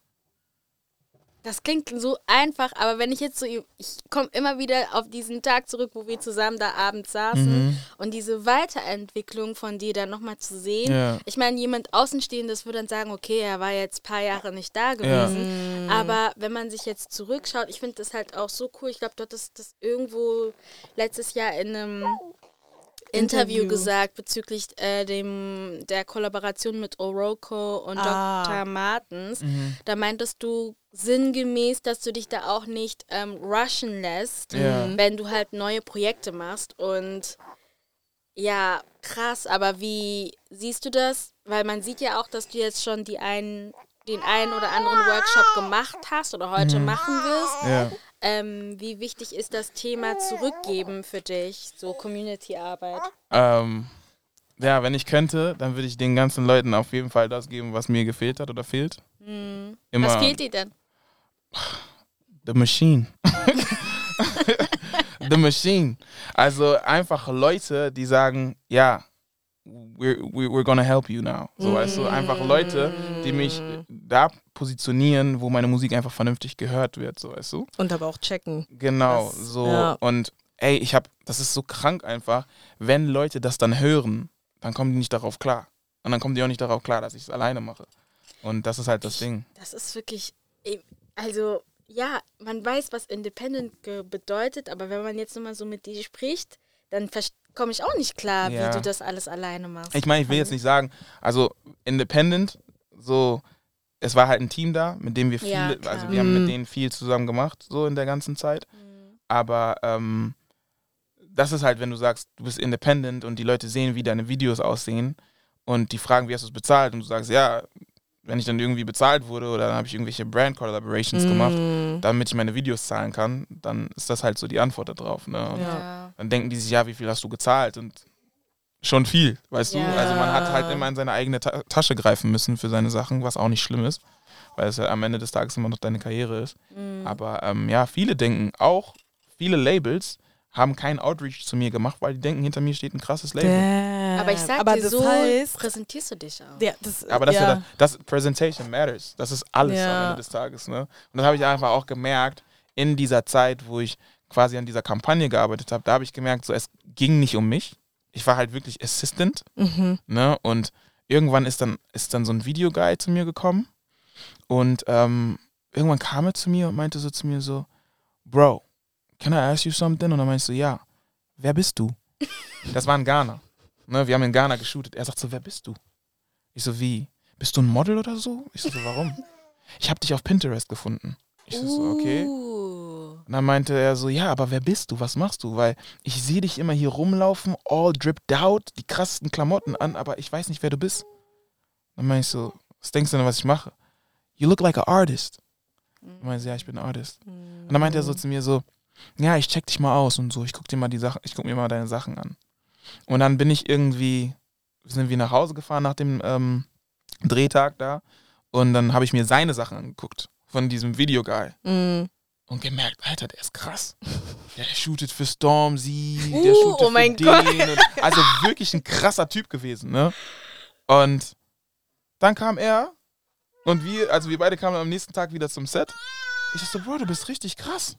Das klingt so einfach, aber wenn ich jetzt so, ich komme immer wieder auf diesen Tag zurück, wo wir zusammen da abends saßen Mhm. und diese Weiterentwicklung von dir dann nochmal zu sehen. Ja. Ich meine, jemand Außenstehendes würde dann sagen, okay, er war jetzt ein paar Jahre nicht da gewesen. Mm. Aber wenn man sich jetzt zurückschaut, ich finde das halt auch so cool. Ich glaube, dort ist das irgendwo letztes Jahr in einem Interview, Interview. gesagt bezüglich äh, dem, der Kollaboration mit Oroko und Ah. Dr. Martens. Mhm. Da meintest du sinngemäß, dass du dich da auch nicht ähm, rushen lässt, Ja. wenn du halt neue Projekte machst. Und ja, krass, aber wie siehst du das? Weil man sieht ja auch, dass du jetzt schon die einen, den einen oder anderen Workshop gemacht hast oder heute machen wirst. Ja. Ähm, wie wichtig ist das Thema Zurückgeben für dich, so Community-Arbeit? Ähm, ja, wenn ich könnte, dann würde ich den ganzen Leuten auf jeden Fall das geben, was mir gefehlt hat oder fehlt. Hm. Immer Was fehlt dir denn? The Machine. The Machine. Also einfach Leute, die sagen, ja, we're, we're gonna help you now. So, weißt du, einfach Leute, die mich da positionieren, wo meine Musik einfach vernünftig gehört wird, so, weißt du? Und aber auch checken. Genau, Das- so. ja. Und ey, ich hab, das ist so krank einfach, wenn Leute das dann hören, dann kommen die nicht darauf klar. Und dann kommen die auch nicht darauf klar, dass ich es alleine mache. Und das ist halt das Ding. Das ist wirklich, also ja, man weiß, was Independent bedeutet, aber wenn man jetzt nochmal so mit dir spricht, dann komme ich auch nicht klar, Ja. wie du das alles alleine machst. Ich meine, ich will jetzt nicht sagen, also Independent, so, es war halt ein Team da, mit dem wir viele, Ja, also wir haben Mhm. mit denen viel zusammen gemacht, so in der ganzen Zeit. Mhm. Aber ähm, das ist halt, wenn du sagst, du bist independent und die Leute sehen, wie deine Videos aussehen und die fragen, wie hast du es bezahlt und du sagst, ja, wenn ich dann irgendwie bezahlt wurde oder dann habe ich irgendwelche Brand Collaborations gemacht, Mm. damit ich meine Videos zahlen kann, dann ist das halt so die Antwort darauf. Ne? Ja. Dann denken die sich, ja, wie viel hast du gezahlt? Und schon viel, weißt Ja. du? Also man hat halt immer in seine eigene Ta Tasche greifen müssen für seine Sachen, was auch nicht schlimm ist, weil es ja am Ende des Tages immer noch deine Karriere ist. Mhm. Aber ähm, ja, viele denken auch, viele Labels haben keinen Outreach zu mir gemacht, weil die denken, hinter mir steht ein krasses Label. Damn. aber ich sag aber dir, das so heißt, präsentierst du dich auch. ja, das, Aber das, ja. ist ja. das Presentation matters. Das ist alles am. Ende des Tages. Ne? Und das habe ich einfach auch gemerkt in dieser Zeit, wo ich quasi an dieser Kampagne gearbeitet habe. Da habe ich gemerkt, so es ging nicht um mich. Ich war halt wirklich Assistant. Mhm. Ne? Und irgendwann ist dann, ist dann so ein Videoguy zu mir gekommen. Und ähm, irgendwann kam er zu mir und meinte so zu mir so, Bro, can I ask you something? Und dann meinte ich so, ja, wer bist du? Das war in Ghana. Ne? Wir haben in Ghana geshootet. Er sagt so, wer bist du? Ich so, wie? Bist du ein Model oder so? Ich so, so warum? Ich habe dich auf Pinterest gefunden. Ich so, so, okay. Und dann meinte er so, ja, aber wer bist du? Was machst du? Weil ich sehe dich immer hier rumlaufen, all dripped out, die krassesten Klamotten an, aber ich weiß nicht, wer du bist. Dann meinte ich so, was denkst du denn, was ich mache? You look like an artist. Dann meinte ich, ja, ich bin ein Artist. Und dann meinte er so zu mir so, ja, ich check dich mal aus und so, ich guck dir mal die Sachen, ich guck mir mal deine Sachen an. Und dann bin ich irgendwie, sind wir nach Hause gefahren nach dem ähm, Drehtag da und dann habe ich mir seine Sachen angeguckt von diesem Videoguy Mm. Und gemerkt, Alter, der ist krass. Der shootet für Stormzy, Uh, der shootet oh für mein den. Gott. Und, also wirklich ein krasser Typ gewesen, ne? Und dann kam er und wir, also wir beide kamen am nächsten Tag wieder zum Set. Ich dachte so, Bro, du bist richtig krass.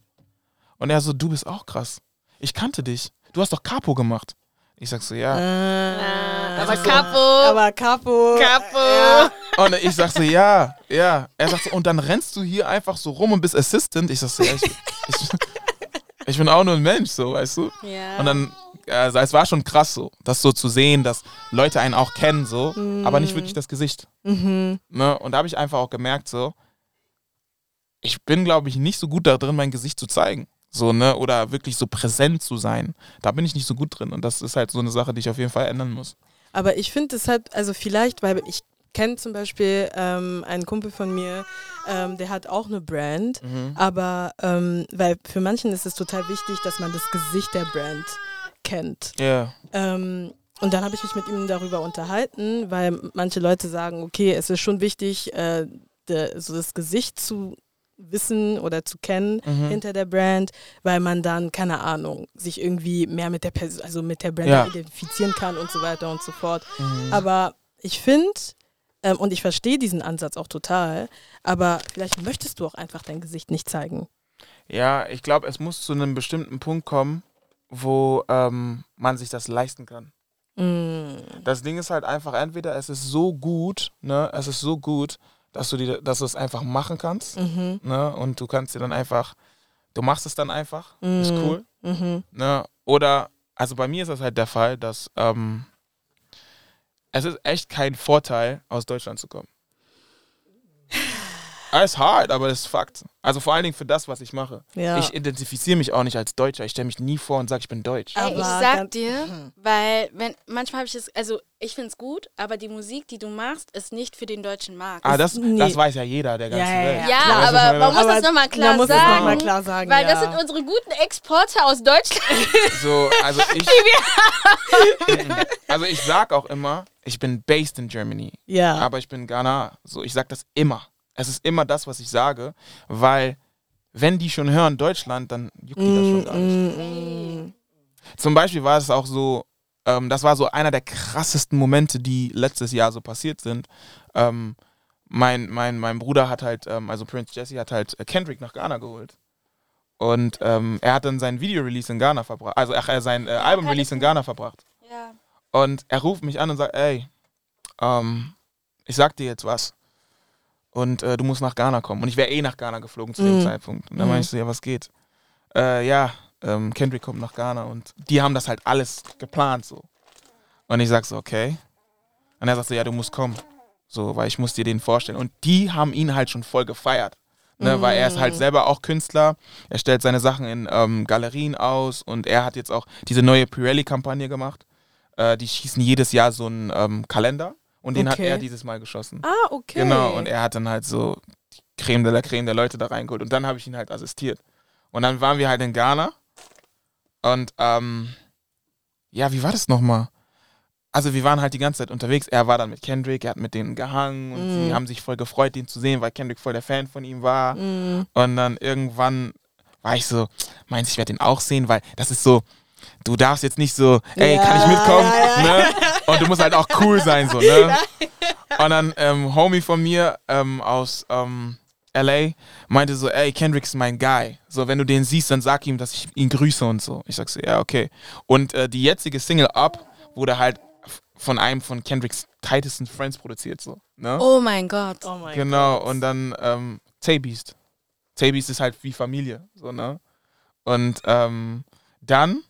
Und er so, du bist auch krass. Ich kannte dich. Du hast doch Capo gemacht. Ich sag so, ja. Ah, aber so- Capo. Aber Capo. Capo. Ja. Und ich sag so, ja, ja. Er sagt so, und dann rennst du hier einfach so rum und bist Assistant. Ich sag so, ja, ich, ich, ich bin auch nur ein Mensch, so, weißt du? Ja. Und dann, also es war schon krass so, das so zu sehen, dass Leute einen auch kennen, so, aber nicht wirklich das Gesicht. Mhm. Ne? Und da habe ich einfach auch gemerkt, so, ich bin, glaube ich, nicht so gut da drin, mein Gesicht zu zeigen. So, ne? Oder wirklich so präsent zu sein. Da bin ich nicht so gut drin. Und das ist halt so eine Sache, die ich auf jeden Fall ändern muss. Aber ich finde es halt, also vielleicht, weil ich kenne zum Beispiel ähm, einen Kumpel von mir, ähm, der hat auch eine Brand, aber ähm, weil für manchen ist es total wichtig, dass man das Gesicht der Brand kennt. Ja. Ähm, und dann habe ich mich mit ihm darüber unterhalten, weil manche Leute sagen, okay, es ist schon wichtig, äh, de, so das Gesicht zu wissen oder zu kennen Mhm. hinter der Brand, weil man dann, keine Ahnung, sich irgendwie mehr mit der Person, also mit der Brand Ja. identifizieren kann und so weiter und so fort. Mhm. Aber ich finde, ähm, und ich verstehe diesen Ansatz auch total, aber vielleicht möchtest du auch einfach dein Gesicht nicht zeigen. Ja, ich glaube, es muss zu einem bestimmten Punkt kommen, wo ähm, man sich das leisten kann. Mm. Das Ding ist halt einfach, entweder es ist so gut, ne, es ist so gut, dass du, die, dass du es einfach machen kannst, Mhm. ne, und du kannst dir dann einfach, du machst es dann einfach, ist Mhm. cool, Mhm. ne, oder also bei mir ist das halt der Fall, dass ähm, es ist echt kein Vorteil, aus Deutschland zu kommen. Es ist hart, aber das ist Fakt. Also vor allen Dingen für das, was ich mache. Ja. Ich identifiziere mich auch nicht als Deutscher. Ich stelle mich nie vor und sage, ich bin Deutsch. Ey, ich sag dir, Mhm. weil wenn manchmal habe ich es, also ich finde es gut, aber die Musik, die du machst, ist nicht für den deutschen Markt. Ah, das, nee. das weiß ja jeder der ganzen Ja, Welt. ja. ja, aber ich man muss Aber das nochmal klar man muss sagen. es nochmal klar sagen. Weil ja. das sind unsere guten Exporte aus Deutschland. So, also ich. also ich sag auch immer, ich bin based in Germany, Ja. aber ich bin Ghana. So, ich sag das immer. Es ist immer das, was ich sage, weil wenn die schon hören Deutschland, dann juckt die das schon gar nicht. Mm, mm, Zum Beispiel war es auch so, ähm, das war so einer der krassesten Momente, die letztes Jahr so passiert sind. Ähm, mein, mein, mein Bruder hat halt, ähm, also Prince Jesse hat halt äh, Kendrick nach Ghana geholt. Und ähm, er hat dann sein Video-Release in Ghana verbracht, also ach, äh, sein äh, Album-Release in Ghana verbracht. Ja. Und er ruft mich an und sagt, ey, ähm, ich sag dir jetzt was. Und äh, du musst nach Ghana kommen. Und ich wäre eh nach Ghana geflogen zu dem Mhm. Zeitpunkt. Und dann Mhm. meinte ich so, ja, was geht? Äh, ja, ähm, Kendrick kommt nach Ghana. Und die haben das halt alles geplant so. Und ich sag so, okay. Und er sagt so, ja, du musst kommen. So, weil ich muss dir den vorstellen. Und die haben ihn halt schon voll gefeiert. Ne, Weil er ist halt selber auch Künstler. Er stellt seine Sachen in ähm, Galerien aus. Und er hat jetzt auch diese neue Pirelli-Kampagne gemacht. Äh, die schießen jedes Jahr so einen ähm, Kalender. Und den hat Okay. er dieses Mal geschossen. Ah, okay. Genau, und er hat dann halt so die Creme de la Creme der Leute da reingeholt. Und dann habe ich ihn halt assistiert. Und dann waren wir halt in Ghana. Und ähm, ja, wie war das nochmal? Also wir waren halt die ganze Zeit unterwegs. Er war dann mit Kendrick, er hat mit denen gehangen und Mm. sie haben sich voll gefreut, den zu sehen, weil Kendrick voll der Fan von ihm war. Mm, Und dann irgendwann war ich so, meinst du, ich werde den auch sehen, weil das ist so, du darfst jetzt nicht so, ey, Ja, kann ich mitkommen? ja, ja. Ne? Und du musst halt auch cool sein, so, ne? Und dann ähm, Homie von mir ähm, aus ähm, LA meinte so, ey, Kendrick ist mein Guy. So, wenn du den siehst, dann sag ihm, dass ich ihn grüße und so. Ich sag so, ja, okay. Und äh, die jetzige Single Up wurde halt von einem von Kendricks tightesten Friends produziert, so, ne? Oh mein Gott. oh mein Genau, Gott. und dann ähm, Tay-Beast. Tay-Beast ist halt wie Familie, so, ne? Und ähm, dann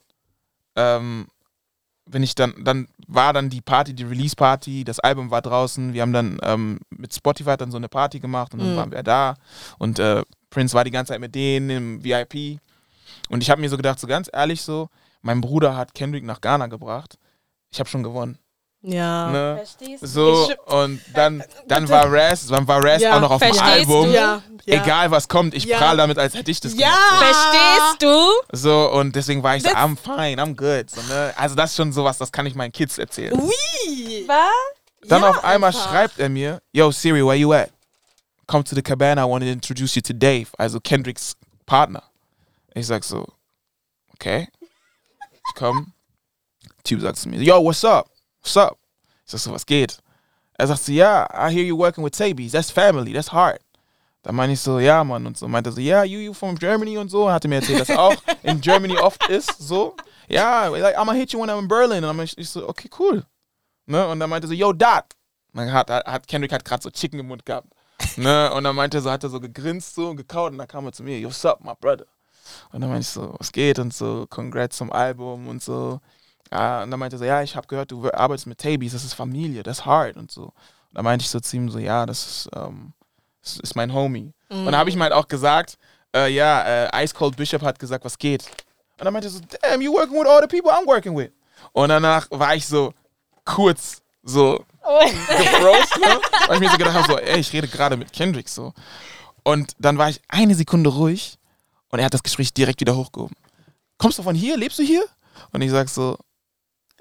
ähm, bin ich dann, dann war dann die Party, die Release-Party, das Album war draußen, wir haben dann ähm, mit Spotify dann so eine Party gemacht und dann Mhm. waren wir da. Und äh, Prince war die ganze Zeit mit denen im VIP und ich habe mir so gedacht, so ganz ehrlich so, mein Bruder hat Kendrick nach Ghana gebracht, ich habe schon gewonnen, Ja. ne? Verstehst du? So, und dann, dann war Raz, dann war Raz Ja, auch noch auf dem Album. du? Ja. ja. Egal was kommt, ich Ja. prahl damit, als hätte ich das Ja. gemacht. Verstehst du? So, und deswegen war ich so, Das- I'm fine, I'm good. So, ne? Also das ist schon sowas, das kann ich meinen Kids erzählen. Ui. Was? Dann Ja, auf einmal einfach. schreibt er mir, Yo Siri, where you at? Come to the cabana, I want to introduce you to Dave, also Kendricks Partner. Ich sag so, okay. Ich komm. Typ sagt zu mir, Yo, what's up? What's up? Ich sag so, was geht? Er sagt so, ja, I hear you working with Tabies. That's family, that's hard. Dann meine ich so, ja, Mann, und so. Meinte er so, ja, you, you from Germany und so. Hatte mir erzählt, dass auch in Germany oft ist, so. Ja, like, I'm gonna hit you when I'm in Berlin. Und dann ich so, okay, cool. Ne? Und dann meinte er so, yo. Dann hat, hat Kendrick hat gerade so Chicken im Mund gehabt. Ne? Und dann meinte er so, hat er so gegrinst so und gekaut und dann kam er zu mir, yo, what's up, my brother? Und dann meinte ich so, was geht und so, congrats zum Album und so. Ja, und dann meinte er so, ja, ich habe gehört, du arbeitest mit Tabies, das ist Familie, das ist hard und so. Und dann meinte ich so zu ihm so, ja, das ist, ähm, das ist mein Homie. Und dann habe ich ihm halt auch gesagt, äh, ja, äh, Ice Cold Bishop hat gesagt, was geht. Und dann meinte er so, damn, you working with all the people I'm working with. Und danach war ich so kurz so gefrozen, ne? weil ich mir so gedacht habe, so, ey, ich rede gerade mit Kendrick so. Und dann war ich eine Sekunde ruhig und er hat das Gespräch direkt wieder hochgehoben. Kommst du von hier? Lebst du hier? Und ich sag so,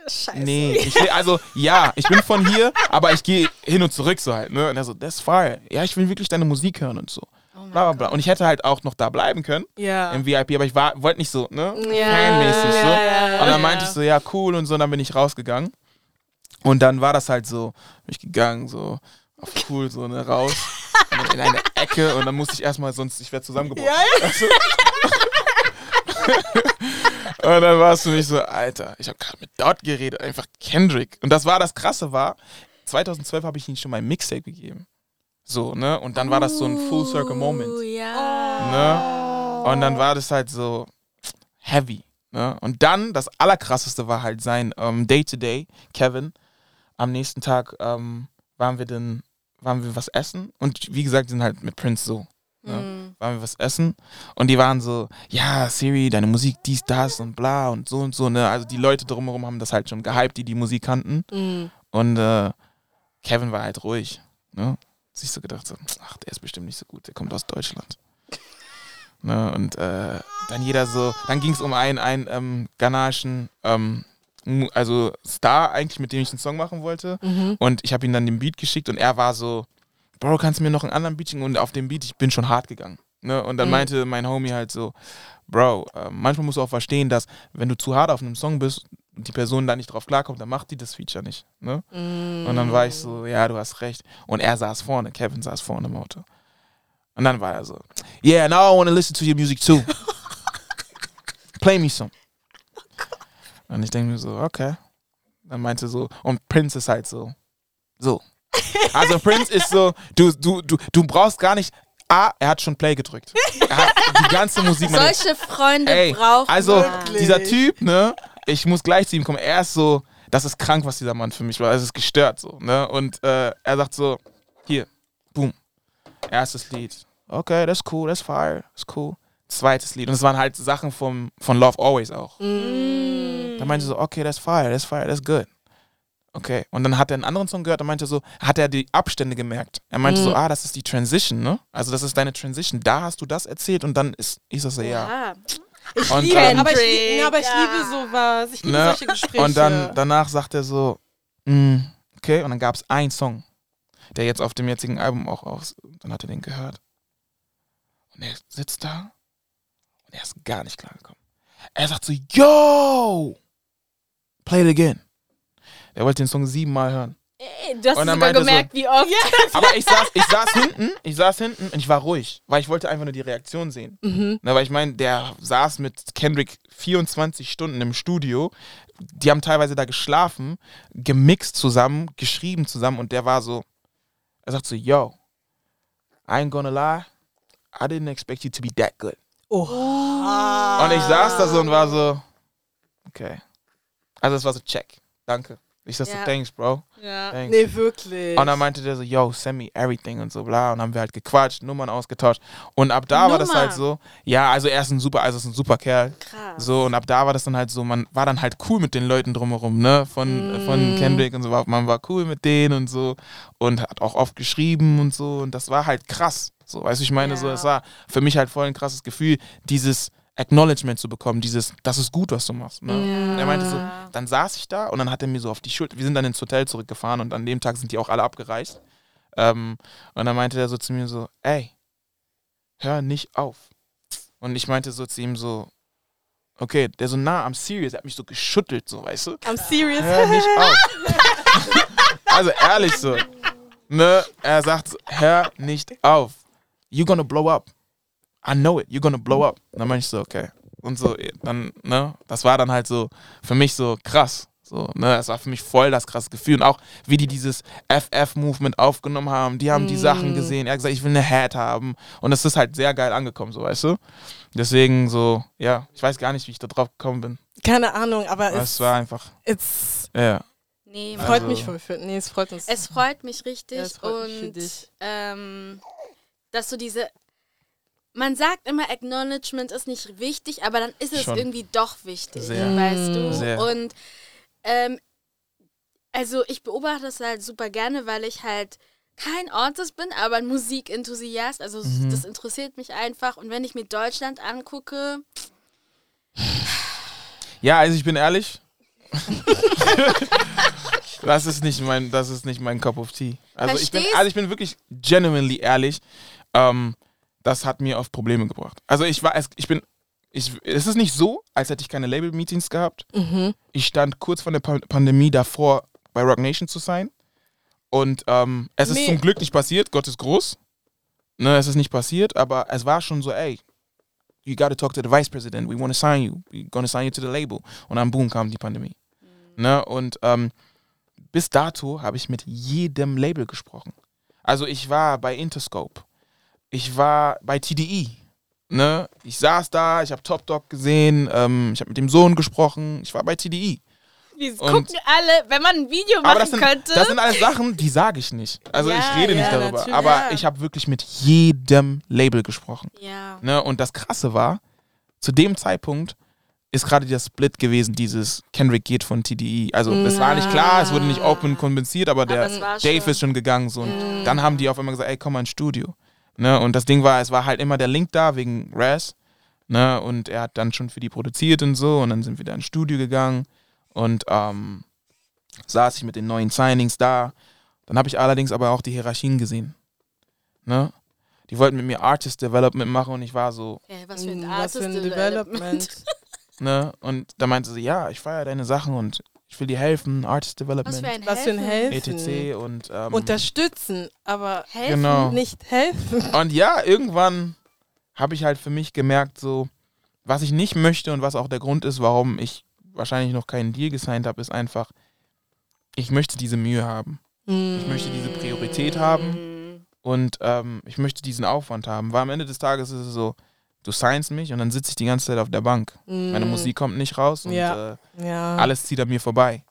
Scheiße. nee, ich, will- also ja, ich bin von hier, aber ich gehe hin und zurück so halt. Ne? Und er so, that's fire. Ja, ich will wirklich deine Musik hören und so. Oh Bla, bla, bla. Und ich hätte halt auch noch da bleiben können Ja. im VIP, aber ich war wollte nicht so, ne? Ja, Fanmäßig so. ja, ja, und ja. dann meinte ich so, ja, cool und so, und dann bin ich rausgegangen. Und dann war das halt so, bin ich gegangen, so auf cool, so, ne, raus. In eine Ecke und dann musste ich erstmal, sonst, ich wäre zusammengebrochen. Ja, Weißt du? und dann war es für mich so, Alter, ich habe gerade mit Dot geredet, einfach Kendrick. Und das war das Krasse war, 2012 habe ich ihm schon mein Mixtape gegeben. So, ne? Und dann war das so ein Full Circle Moment. Oh, ja. Ne? Und dann war das halt so heavy. Ne? Und dann, das Allerkrasseste war halt sein ähm, Day-to-Day, Kevin. Am nächsten Tag ähm, waren wir dann, waren wir was essen. Und wie gesagt, sind halt mit Prince so. Ne? Mhm. Waren wir was essen. Und die waren so, ja, Siri, deine Musik, dies, das und bla und so und so. Ne? Also die Leute drumherum haben das halt schon gehypt, die die Musik kannten. Mhm. Und äh, Kevin war halt ruhig. Ne? Sich so gedacht, so, ach, der ist bestimmt nicht so gut, der kommt aus Deutschland. Ne? Und äh, dann jeder so, dann ging es um einen, einen ähm, ghanaischen, ähm, also Star eigentlich, mit dem ich einen Song machen wollte. Mhm. Und ich habe ihm dann den Beat geschickt und er war so, Bro, kannst du mir noch einen anderen Beat schicken? Und auf dem Beat, ich bin schon hart gegangen. Ne? Und dann Mhm. meinte mein Homie halt so, Bro, äh, manchmal musst du auch verstehen, dass wenn du zu hart auf einem Song bist und die Person da nicht drauf klarkommt, dann macht die das Feature nicht. Ne? Mhm. Und dann war ich so, ja, du hast recht. Und er saß vorne, Kevin saß vorne im Auto. Und dann war er so, yeah, now I want to listen to your music too. Play me some. Und ich denke mir so, okay. Dann meinte so, und Prince ist halt so, so. Also Prince ist so, du, du, du, du brauchst gar nicht, A, er hat schon Play gedrückt. Er hat die ganze Musik Solche Freunde Ey, braucht also. Wirklich? dieser Typ, ne, ich muss gleich zu ihm kommen. Er ist so, das ist krank, was dieser Mann für mich war. Es ist gestört so, ne? Und äh, er sagt so, hier, boom, erstes Lied. Okay, das ist cool, das ist fire, das ist cool. Zweites Lied. Und es waren halt Sachen vom, von Love Always auch. Mhm. Da meinte so, okay, das ist fire, das ist fire, das ist good. Okay. Und dann hat er einen anderen Song gehört und meinte so, hat er die Abstände gemerkt. Er meinte Mhm. so, ah, das ist die Transition, ne? Also das ist deine Transition. Da hast du das erzählt und dann ist, ich so, ja. Ja. Ich Und liebe, dann- aber ich, lieb- Kendrick, aber ich ja. liebe sowas. Ich liebe Ne? solche Gespräche. Und dann danach sagt er so, mm, okay, und dann gab es einen Song, der jetzt auf dem jetzigen Album auch aus, dann hat er den gehört. Und er sitzt da und er ist gar nicht klargekommen. Er sagt so, yo, play it again. Er wollte den Song siebenmal hören. Ey, Du hast Und dann sogar meinte so- gemerkt, wie oft. Aber ich saß, ich saß hinten, ich saß hinten und ich war ruhig, weil ich wollte einfach nur die Reaktion sehen. Mhm. Na, weil ich meine, der saß mit Kendrick 24 Stunden im Studio. Die haben teilweise da geschlafen, gemixt zusammen, geschrieben zusammen und der war so, er sagt so, yo, I ain't gonna lie, I didn't expect you to be that good. Oha. Und ich saß da so und war so, okay. Also es war so, check, danke. Ich sag so, Ja. thanks, bro. Ja. Thanks. Nee, wirklich. Und dann meinte der so, yo, send me everything und so bla. Und dann haben wir halt gequatscht, Nummern ausgetauscht. Und ab da war das Nummer? halt so, ja, also er ist ein super, also ist ein super Kerl. Krass. So, und ab da war das dann halt so, man war dann halt cool mit den Leuten drumherum, ne? Von, Mm. von Kendrick und so, war- man war cool mit denen und so und hat auch oft geschrieben und so. Und das war halt krass. So, weißt du, ich meine, so, Ja. es war für mich halt voll ein krasses Gefühl, dieses Acknowledgement zu bekommen, dieses, das ist gut, was du machst. Ne? Ja. Er meinte so, dann saß ich da und dann hat er mir so auf die Schulter, wir sind dann ins Hotel zurückgefahren und an dem Tag sind die auch alle abgereist. Ähm, und dann meinte er so zu mir so, ey, hör nicht auf. Und ich meinte so zu ihm so, okay, der so, nah, I'm serious, er hat mich so geschüttelt, so, weißt du? I'm serious. Hör nicht auf. also ehrlich so. Ne? Er sagt, so, hör nicht auf. You're gonna blow up. I know it. You're gonna blow up. Und dann meinte ich so, okay. Und so, dann, ne, das war dann halt so für mich so krass. So, ne, das war für mich voll das krasse Gefühl. Und auch, wie die dieses FF-Movement aufgenommen haben, die haben die Mm. Sachen gesehen. Er hat gesagt, ich will eine Hat haben. Und das ist halt sehr geil angekommen, so, weißt du? Deswegen so, ja, ich weiß gar nicht, wie ich da drauf gekommen bin. Keine Ahnung, aber Aber es, es war einfach, es ja. Nee, freut Also- mich voll für. Nee, es freut uns. es freut mich richtig Ja, es freut mich für und dich. ähm, dass du diese. Man sagt immer, Acknowledgement ist nicht wichtig, aber dann ist es Schon. irgendwie doch wichtig, Sehr. weißt du? Sehr. Und ähm, also ich beobachte das halt super gerne, weil ich halt kein Artist bin, aber ein Musikenthusiast. Also Mhm. das interessiert mich einfach. Und wenn ich mir Deutschland angucke, Ja, also ich bin ehrlich. das ist nicht mein, das ist nicht mein Cup of Tea. Also ich bin, Verstehst? also ich bin wirklich genuinely ehrlich. Ähm, das hat mir oft Probleme gebracht. Also ich war, es- ich bin, ich, es ist nicht so, als hätte ich keine Label-Meetings gehabt. Mhm. Ich stand kurz vor der Pa- Pandemie davor, bei Rock Nation zu sein. Und ähm, es ist Nee. zum Glück nicht passiert. Gott ist groß. Ne, es ist nicht passiert, aber es war schon so, ey, you gotta talk to the Vice President. We want to sign you. We're gonna sign you to the label. Und dann boom kam die Pandemie. Ne, und ähm, bis dato habe ich mit jedem Label gesprochen. Also ich war bei Interscope. Ich war bei TDE. ne, ich saß da, ich habe Top Dog gesehen, ähm, ich habe mit dem Sohn gesprochen, ich war bei TDI. Die Und- gucken alle, wenn man ein Video Aber machen das sind, könnte. das sind alles Sachen, die sage ich nicht. Also Ja, ich rede nicht ja, darüber. natürlich. Aber ich habe wirklich mit jedem Label gesprochen. ja. Ne? Und das Krasse war, zu dem Zeitpunkt ist gerade der Split gewesen, dieses Kendrick geht von TDI. Also es war nicht klar, es wurde nicht open kompensiert, aber der Aber war Dave schon. ist schon gegangen. So. Und dann haben die auf einmal gesagt, ey, komm mal ins Studio. Ne? Und das Ding war, es war halt immer der Link da wegen Raz. Ne? Und er hat dann schon für die produziert und so. Und dann sind wir da ins Studio gegangen und ähm, saß ich mit den neuen Signings da. Dann habe ich allerdings aber auch die Hierarchien gesehen. Ne? Die wollten mit mir Artist Development machen und ich war so, Ey, was für ein Mm, Artist Was für ein Development. Development. ne? Und da meinte sie, ja, ich feiere deine Sachen und ich will dir helfen, Artist Was Development, für ein Was für ein Helfen. Etc. Und, ähm, Unterstützen, aber Helfen. Genau. nicht helfen. und ja, irgendwann habe ich halt für mich gemerkt, so, was ich nicht möchte und was auch der Grund ist, warum ich wahrscheinlich noch keinen Deal gesigned habe, ist einfach, ich möchte diese Mühe haben. Ich möchte diese Priorität haben Mm. und ähm, ich möchte diesen Aufwand haben. Weil am Ende des Tages ist es so, du signst mich und dann sitze ich die ganze Zeit auf der Bank. Meine Musik kommt nicht raus und Ja. äh, Ja. alles zieht an mir vorbei.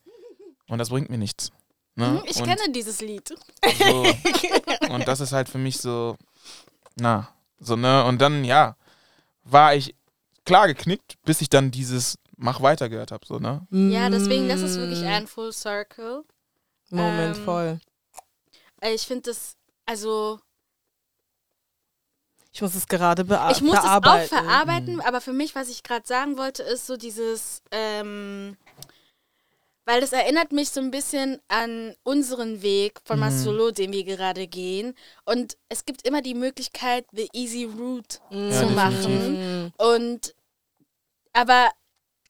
Und das bringt mir nichts. Ne? Hm, Ich und, kenne dieses Lied. so, und das ist halt für mich so, na, so, ne? Und dann, ja, war ich klar geknickt, bis ich dann dieses Mach weiter gehört habe, so, ne? Ja, deswegen, das ist wirklich Mm. ein Full Circle. Moment ähm, voll. Äh, Ich finde das, also, Ich muss es gerade bea ich muss es auch verarbeiten. verarbeiten, aber für mich, was ich gerade sagen wollte, ist so dieses, ähm, weil das erinnert mich so ein bisschen an unseren Weg von Mhm. Masolo, den wir gerade gehen. Und es gibt immer die Möglichkeit, the easy route Mm. zu definitiv. machen. Und aber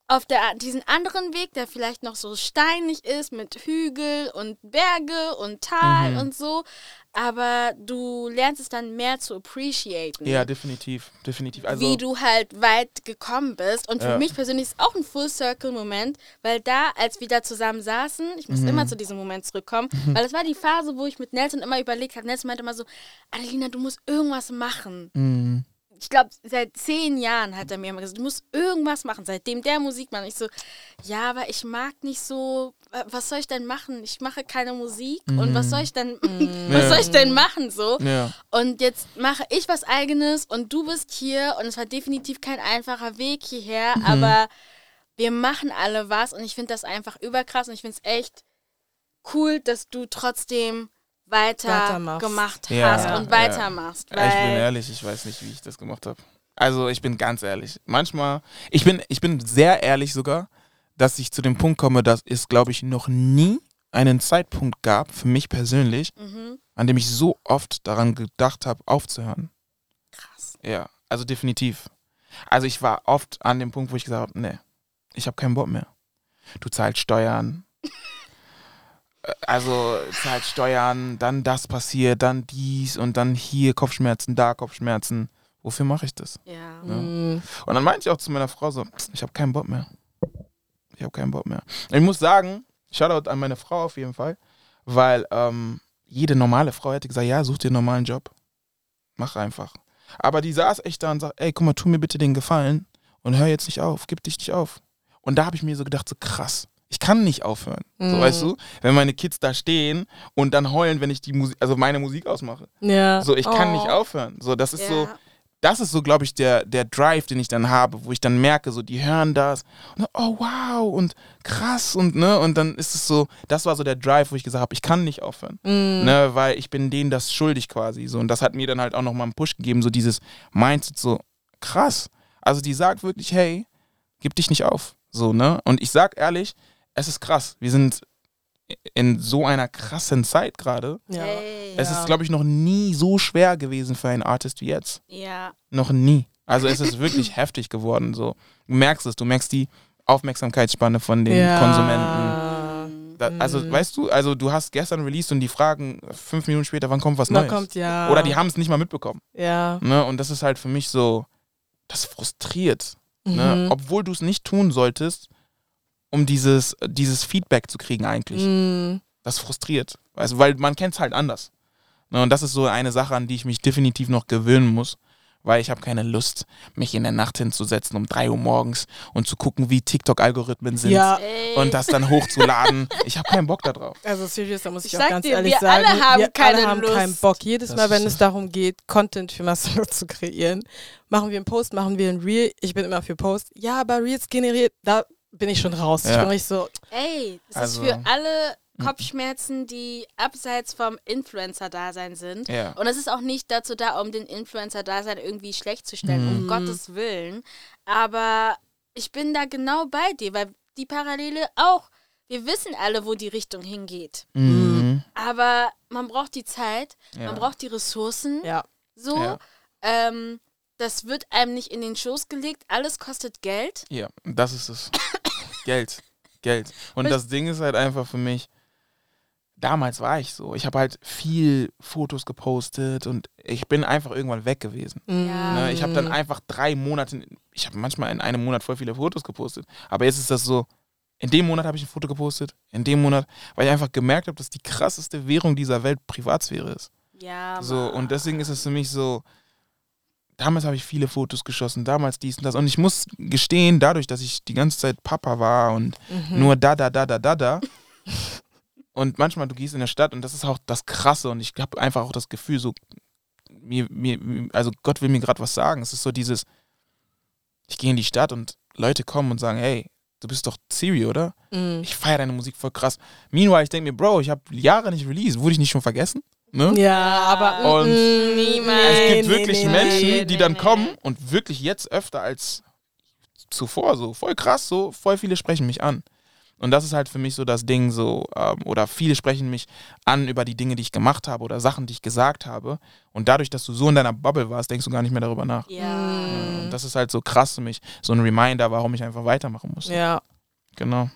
auf der, diesen anderen Weg, der vielleicht noch so steinig ist mit Hügel und Berge und Tal Mhm. und so, aber du lernst es dann mehr zu appreciaten. Ja, definitiv, definitiv. Also, wie du halt weit gekommen bist. Und für Ja. mich persönlich ist es auch ein Full-Circle-Moment, weil da, als wir da zusammen saßen, ich muss Mhm. immer zu diesem Moment zurückkommen, weil das war die Phase, wo ich mit Nelson immer überlegt habe. Nelson meinte immer so, Adelina, du musst irgendwas machen. mh, Ich glaube, seit zehn Jahren hat er mir immer gesagt, du musst irgendwas machen, seitdem der Musik macht. Ich so, ja, aber ich mag nicht so, wa- was soll ich denn machen? Ich mache keine Musik und was soll ich denn, was Ja. soll ich denn machen so? ja, Und jetzt mache ich was eigenes und du bist hier und es war definitiv kein einfacher Weg hierher, Mhm. aber wir machen alle was und ich finde das einfach überkrass und ich finde es echt cool, dass du trotzdem weiter gemacht Ja, hast ja. und weitermachst. Ja, ich bin ehrlich, ich weiß nicht, wie ich das gemacht habe. Also ich bin ganz ehrlich. Manchmal, ich bin, ich bin sehr ehrlich sogar, dass ich zu dem Punkt komme, dass es, glaube ich, noch nie einen Zeitpunkt gab, für mich persönlich, mhm, an dem ich so oft daran gedacht habe, aufzuhören. krass. Ja, also definitiv. Also ich war oft an dem Punkt, wo ich gesagt habe, nee, ich habe keinen Bock mehr. Du zahlst Steuern. Also zahlst Steuern, dann das passiert, dann dies und dann hier Kopfschmerzen, da Kopfschmerzen. Wofür mache ich das? Ja. Mm. Und dann meinte ich auch zu meiner Frau so, ich habe keinen Bock mehr. Ich habe keinen Bock mehr. Ich muss sagen, Shoutout an meine Frau auf jeden Fall, weil ähm, jede normale Frau hätte gesagt, ja, such dir einen normalen Job. Mach einfach. Aber die saß echt da und sagt, ey, guck mal, tu mir bitte den Gefallen und hör jetzt nicht auf, gib dich nicht auf. Und da habe ich mir so gedacht, so krass, ich kann nicht aufhören. So, Mhm. weißt du, wenn meine Kids da stehen und dann heulen, wenn ich die Musik, also meine Musik ausmache. Ja. So, ich kann Oh. nicht aufhören. So, das ist so, Ja. das ist so, glaube ich, der, der Drive, den ich dann habe, wo ich dann merke, so, die hören das und oh wow und krass und ne, und dann ist es so, das war so der Drive, wo ich gesagt habe, ich kann nicht aufhören, Mm. ne, weil ich bin denen das schuldig quasi, so und das hat mir dann halt auch nochmal einen Push gegeben, so dieses Mindset, so krass, also die sagt wirklich, hey, gib dich nicht auf, so, ne, und ich sag ehrlich, es ist krass, wir sind in so einer krassen Zeit gerade, Ja. Hey. es Ja. ist, glaube ich, noch nie so schwer gewesen für einen Artist wie jetzt. ja. Noch nie. Also es ist wirklich heftig geworden. So. Du merkst es, du merkst die Aufmerksamkeitsspanne von den ja. Konsumenten. Da, also, Mhm. weißt du, also du hast gestern released und die fragen fünf Minuten später, wann kommt was Neues? kommt ja. Oder die haben es nicht mal mitbekommen. Ja. Ne? Und das ist halt für mich so, das frustriert. Ne? Mhm. Obwohl du es nicht tun solltest, um dieses, dieses Feedback zu kriegen eigentlich. Mm. Das frustriert. Du, weil man kennt es halt anders. Ne, und das ist so eine Sache, an die ich mich definitiv noch gewöhnen muss. weil ich habe keine Lust, mich in der Nacht hinzusetzen um 3 Uhr morgens und zu gucken, wie TikTok-Algorithmen sind Ja, und das dann hochzuladen. Ich habe keinen Bock darauf. also serious, da muss ich, Ich auch sag ganz dir, ehrlich wir sagen, alle haben wir keine alle haben Lust. keinen Bock. Jedes Das Mal, wenn es darum geht, Content für Marcelo zu kreieren, machen wir einen Post, machen wir ein Reel. Ich bin immer für Post. Ja, aber Reels generiert, da bin ich schon raus. Ich Ja. bin richtig so, Ey, das Also- ist für alle Kopfschmerzen, die abseits vom Influencer-Dasein sind. Ja. Und es ist auch nicht dazu da, um den Influencer-Dasein irgendwie schlecht zu stellen, um Mhm. Gottes Willen. Aber ich bin da genau bei dir, weil die Parallele auch, wir wissen alle, wo die Richtung hingeht. Mhm. Aber man braucht die Zeit, Ja. man braucht die Ressourcen. ja. So, Ja. ähm, das wird einem nicht in den Schoß gelegt. Alles kostet Geld. Ja, das ist es. Geld. Geld. Und das Ding ist halt einfach für mich, damals war ich so. Ich habe halt viel Fotos gepostet und ich bin einfach irgendwann weg gewesen. Ja. Ne? Ich habe dann einfach drei Monate, ich habe manchmal in einem Monat voll viele Fotos gepostet. Aber jetzt ist das so, in dem Monat habe ich ein Foto gepostet, in dem Monat, weil ich einfach gemerkt habe, dass die krasseste Währung dieser Welt Privatsphäre ist. Ja, So, Mann. und deswegen ist es für mich so, damals habe ich viele Fotos geschossen, damals dies und das. Und ich muss gestehen, dadurch, dass ich die ganze Zeit Papa war und Mhm. nur da, da, da, da, da, da. Und manchmal, du gehst in der Stadt und das ist auch das Krasse und ich habe einfach auch das Gefühl, so, mir, mir, also Gott will mir gerade was sagen. Es ist so dieses, ich gehe in die Stadt und Leute kommen und sagen, hey, du bist doch Siri, oder? Mhm. Ich feiere deine Musik voll krass. Meanwhile, ich denke mir, Bro, ich habe Jahre nicht released. Wurde ich nicht schon vergessen? Ne? Ja, aber Und mm, niemals. Es gibt nee, wirklich nee, Menschen, nee. die nee, dann nee. kommen und wirklich jetzt öfter als zuvor so voll krass so voll viele sprechen mich an und das ist halt für mich so das Ding so ähm, oder viele sprechen mich an über die Dinge die ich gemacht habe oder Sachen die ich gesagt habe und dadurch dass du so in deiner Bubble warst denkst du gar nicht mehr darüber nach Ja. Mm. und das ist halt so krass für mich so ein Reminder warum ich einfach weitermachen muss Ja, genau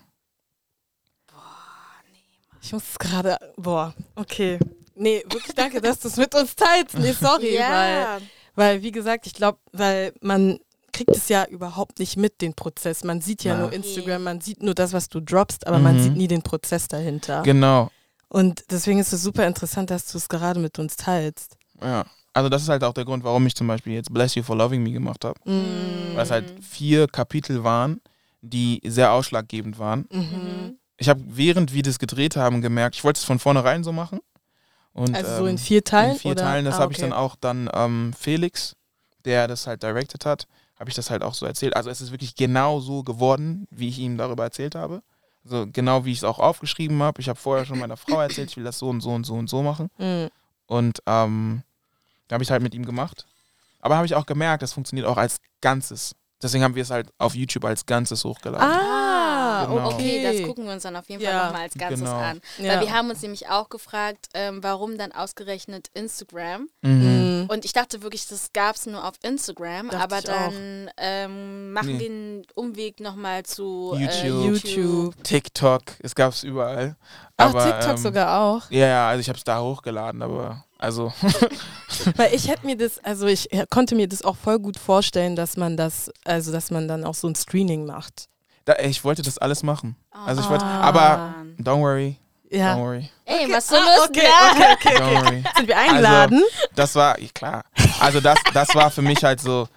ich muss es gerade, boah, okay. Nee, wirklich danke, dass du es mit uns teilst. Nee, sorry, weil, Ja. weil, wie gesagt, ich glaube, weil man kriegt es ja überhaupt nicht mit, den Prozess. Man sieht ja Ja. nur Instagram, man sieht nur das, was du droppst, aber man Mhm. sieht nie den Prozess dahinter. genau Und deswegen ist es super interessant, dass du es gerade mit uns teilst. ja also das ist halt auch der Grund warum ich zum Beispiel jetzt Bless You for Loving Me gemacht habe Mm. weil es halt vier Kapitel waren die sehr ausschlaggebend waren Mhm. Mhm. ich habe während wir das gedreht haben gemerkt, ich wollte es von vornherein so machen. Und, Also so ähm, in vier Teilen? in vier oder? Teilen, das Ah, habe ich dann auch dann ähm, Felix, der das halt directed hat, habe ich das halt auch so erzählt. Also es ist wirklich genau so geworden, wie ich ihm darüber erzählt habe. Also genau wie ich es auch aufgeschrieben habe. Ich habe vorher schon meiner Frau erzählt, ich will das so und so und so und so machen. Mm. Und ähm, da habe ich halt mit ihm gemacht. Aber habe ich auch gemerkt, das funktioniert auch als Ganzes. Deswegen haben wir es halt auf YouTube als Ganzes hochgeladen. Ah, Genau. Okay, das gucken wir uns dann auf jeden Fall Ja. nochmal als Ganzes Genau. an. Ja. Weil wir haben uns nämlich auch gefragt, ähm, warum dann ausgerechnet Instagram. Mhm. Mm. Und ich dachte wirklich, das gab es nur auf Instagram, Dachte aber dann ähm, machen Nee. wir den Umweg nochmal zu YouTube. Äh, YouTube. TikTok, es gab es überall. Ach, Aber, TikTok ähm, sogar auch. Ja, ja, also ich habe es da hochgeladen, aber also Weil ich hätte mir das, also ich konnte mir das auch voll gut vorstellen, dass man das, also dass man dann auch so ein Screening macht. Da, ich wollte das alles machen. Also ich wollte, Ah. aber don't worry, don't Ja. worry, Ey, was so Ah, okay, okay, okay, don't okay. worry. Sind wir eingeladen? Das war, klar. Also das, das war für mich halt so,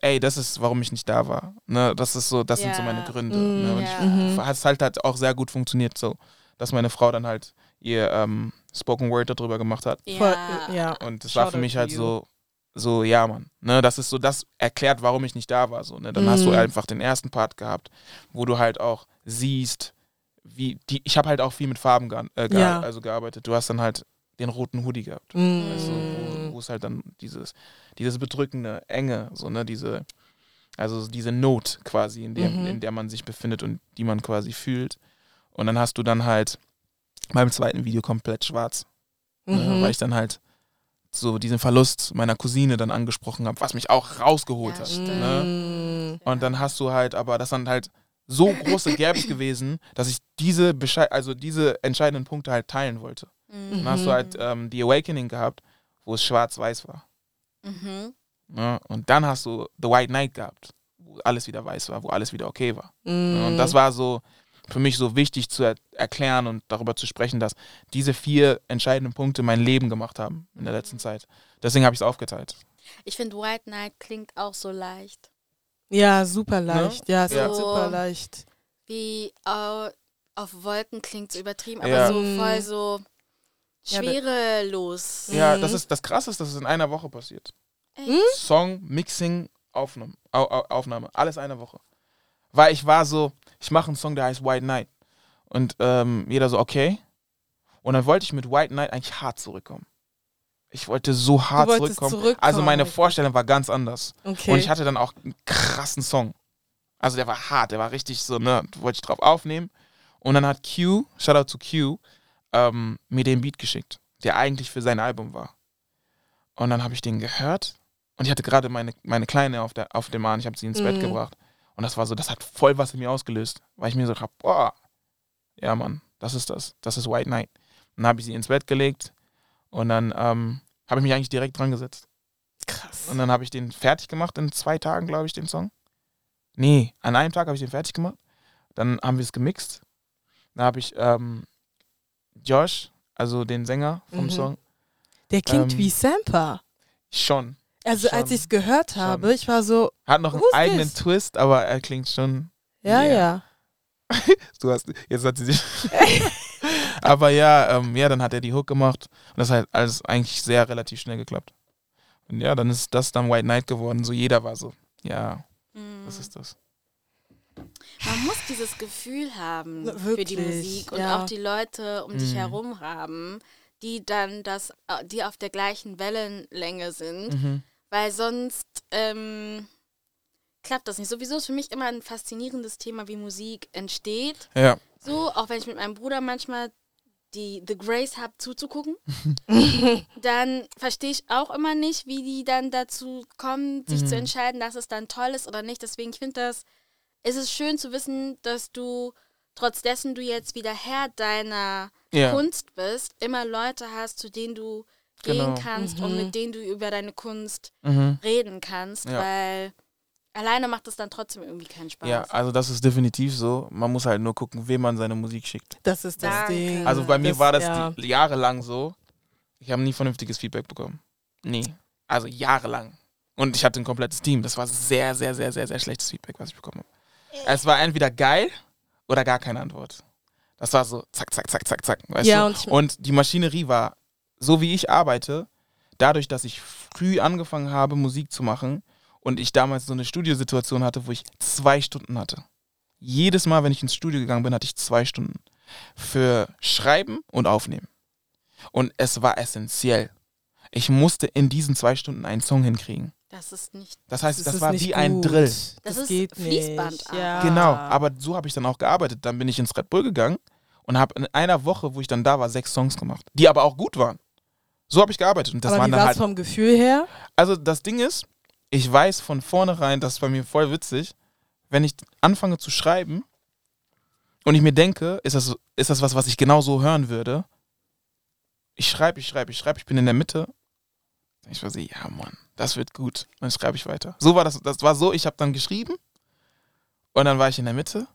ey, das ist, warum ich nicht da war. Ne, das ist so, das sind so meine Gründe. Mm, Ne, und ja. Mhm. hat halt, halt auch sehr gut funktioniert, so, dass meine Frau dann halt ihr ähm, Spoken Word darüber gemacht hat. Ja. ja. Und das war für mich halt you. so, so, ja, Mann. Ne, das ist so, das erklärt, warum ich nicht da war. So, ne? Dann hast du Mhm. einfach den ersten Part gehabt, wo du halt auch siehst, wie die, ich habe halt auch viel mit Farben ge äh, ge Ja. also gearbeitet. Du hast dann halt den roten Hoodie gehabt. Mm. Also, wo, wo es halt dann dieses, dieses bedrückende, enge, so, ne, diese, also diese Not quasi, in der, Mhm. in der man sich befindet und die man quasi fühlt. Und dann hast du dann halt beim zweiten Video komplett schwarz. Ne, Mhm. weil ich dann halt so diesen Verlust meiner Cousine dann angesprochen habe, was mich auch rausgeholt Ja, hat. Ne? Und dann hast du halt, aber das sind halt so große Gaps gewesen, dass ich diese Beschei also diese entscheidenden Punkte halt teilen wollte. Mhm. Dann hast du halt ähm, die Awakening gehabt, wo es schwarz-weiß war. Mhm. Ne? Und dann hast du The White Knight gehabt, wo alles wieder weiß war, wo alles wieder okay war. Ne? Und das war so für mich so wichtig zu er erklären und darüber zu sprechen, dass diese vier entscheidenden Punkte mein Leben gemacht haben in der letzten Zeit. Deswegen habe ich es aufgeteilt. Ich finde, White Night klingt auch so leicht. Ja, super leicht. Ja, es Ja. ist super leicht. Wie au- auf Wolken klingt so übertrieben, aber Ja. so Mm. voll so Ja, schwerelos. Ja, Mhm. das ist das Krasse ist, dass es in einer Woche passiert. Echt? Song, Mixing, Aufnahme, Au, Au, Aufnahme, alles eine Woche. Weil ich war so, ich mache einen Song, der heißt White Night. Und ähm, jeder so, okay. Und dann wollte ich mit White Night eigentlich hart zurückkommen. Ich wollte so hart zurückkommen. zurückkommen. Also meine Vorstellung war ganz anders. Okay. Und ich hatte dann auch einen krassen Song. Also der war hart, der war richtig so, ne, wollte ich drauf aufnehmen. Und dann hat Q, Shoutout to Q, ähm, mir den Beat geschickt, der eigentlich für sein Album war. Und dann habe ich den gehört und ich hatte gerade meine, meine Kleine auf, der, auf dem Arm, ich habe sie ins Bett Mhm. gebracht. Und das war so, das hat voll was in mir ausgelöst, weil ich mir so hab, boah, ja Mann, das ist das, das ist White Night. Und dann habe ich sie ins Bett gelegt und dann ähm, habe ich mich eigentlich direkt dran gesetzt. krass. Und dann habe ich den fertig gemacht in zwei Tagen, glaube ich, den Song. Nee, an einem Tag habe ich den fertig gemacht. Dann haben wir es gemixt. Dann habe ich ähm, Josh, also den Sänger vom Mhm. Song, Der klingt ähm, wie Samper. schon. Also als schon, ich es gehört schon. habe, ich war so, Hat noch einen eigenen this? Twist, aber er klingt schon. ja, Yeah. ja. Du hast, jetzt hat sie sich. aber ja, ähm, ja, dann hat er die Hook gemacht. Und das hat alles eigentlich sehr relativ schnell geklappt. Und ja, dann ist das dann White Knight geworden. So jeder war so, ja, Mm. was ist das? Man muss dieses Gefühl haben Na, für die wirklich, Musik und ja. auch die Leute um dich Mhm. herum haben, die dann das, äh, die auf der gleichen Wellenlänge sind, Mhm. Weil sonst ähm, klappt das nicht. Sowieso ist für mich immer ein faszinierendes Thema, wie Musik entsteht. Ja. So, auch wenn ich mit meinem Bruder manchmal die The Grace habe zuzugucken, dann verstehe ich auch immer nicht, wie die dann dazu kommen, sich Mhm. zu entscheiden, dass es dann toll ist oder nicht. Deswegen ich finde das, es ist schön zu wissen, dass du, trotz dessen du jetzt wieder Herr deiner Ja. Kunst bist, immer Leute hast, zu denen du gehen Genau. kannst und Mhm. mit denen du über deine Kunst Mhm. reden kannst, Ja. weil alleine macht es dann trotzdem irgendwie keinen Spaß. Ja, also das ist definitiv so. Man muss halt nur gucken, wem man seine Musik schickt. Das ist das Danke. Ding. Also bei mir Das- war das ja. die, jahrelang so. Ich habe nie vernünftiges Feedback bekommen. Nie. Also jahrelang. Und ich hatte ein komplettes Team. Das war sehr, sehr, sehr, sehr, sehr schlechtes Feedback, was ich bekommen habe. Es war entweder geil oder gar keine Antwort. Das war so zack, zack, zack, zack, zack. Weißt Ja, du? und und die Maschinerie war, so wie ich arbeite, dadurch, dass ich früh angefangen habe, Musik zu machen und ich damals so eine Studiosituation hatte, wo ich zwei Stunden hatte. Jedes Mal, wenn ich ins Studio gegangen bin, hatte ich zwei Stunden für Schreiben und Aufnehmen. Und es war essentiell. Ich musste in diesen zwei Stunden einen Song hinkriegen. Das ist nicht. Das heißt, das, ist war wie ein gut. Drill. Das, Das ist geht nicht. Fließbandarbeit. Ja. Genau, aber so habe ich dann auch gearbeitet. Dann bin ich ins Red Bull gegangen und habe in einer Woche, wo ich dann da war, sechs Songs gemacht, die aber auch gut waren. So habe ich gearbeitet. Und das aber waren wie dann war halt. vom Gefühl her? Also das Ding ist, ich weiß von vornherein, das ist bei mir voll witzig, wenn ich anfange zu schreiben und ich mir denke, ist das, ist das was, was ich genau so hören würde. Ich schreibe, ich schreibe, ich schreibe, ich bin in der Mitte. Ich war so, ja Mann, das wird gut. Dann schreibe ich weiter. So war das, das war so, ich habe dann geschrieben und dann war ich in der Mitte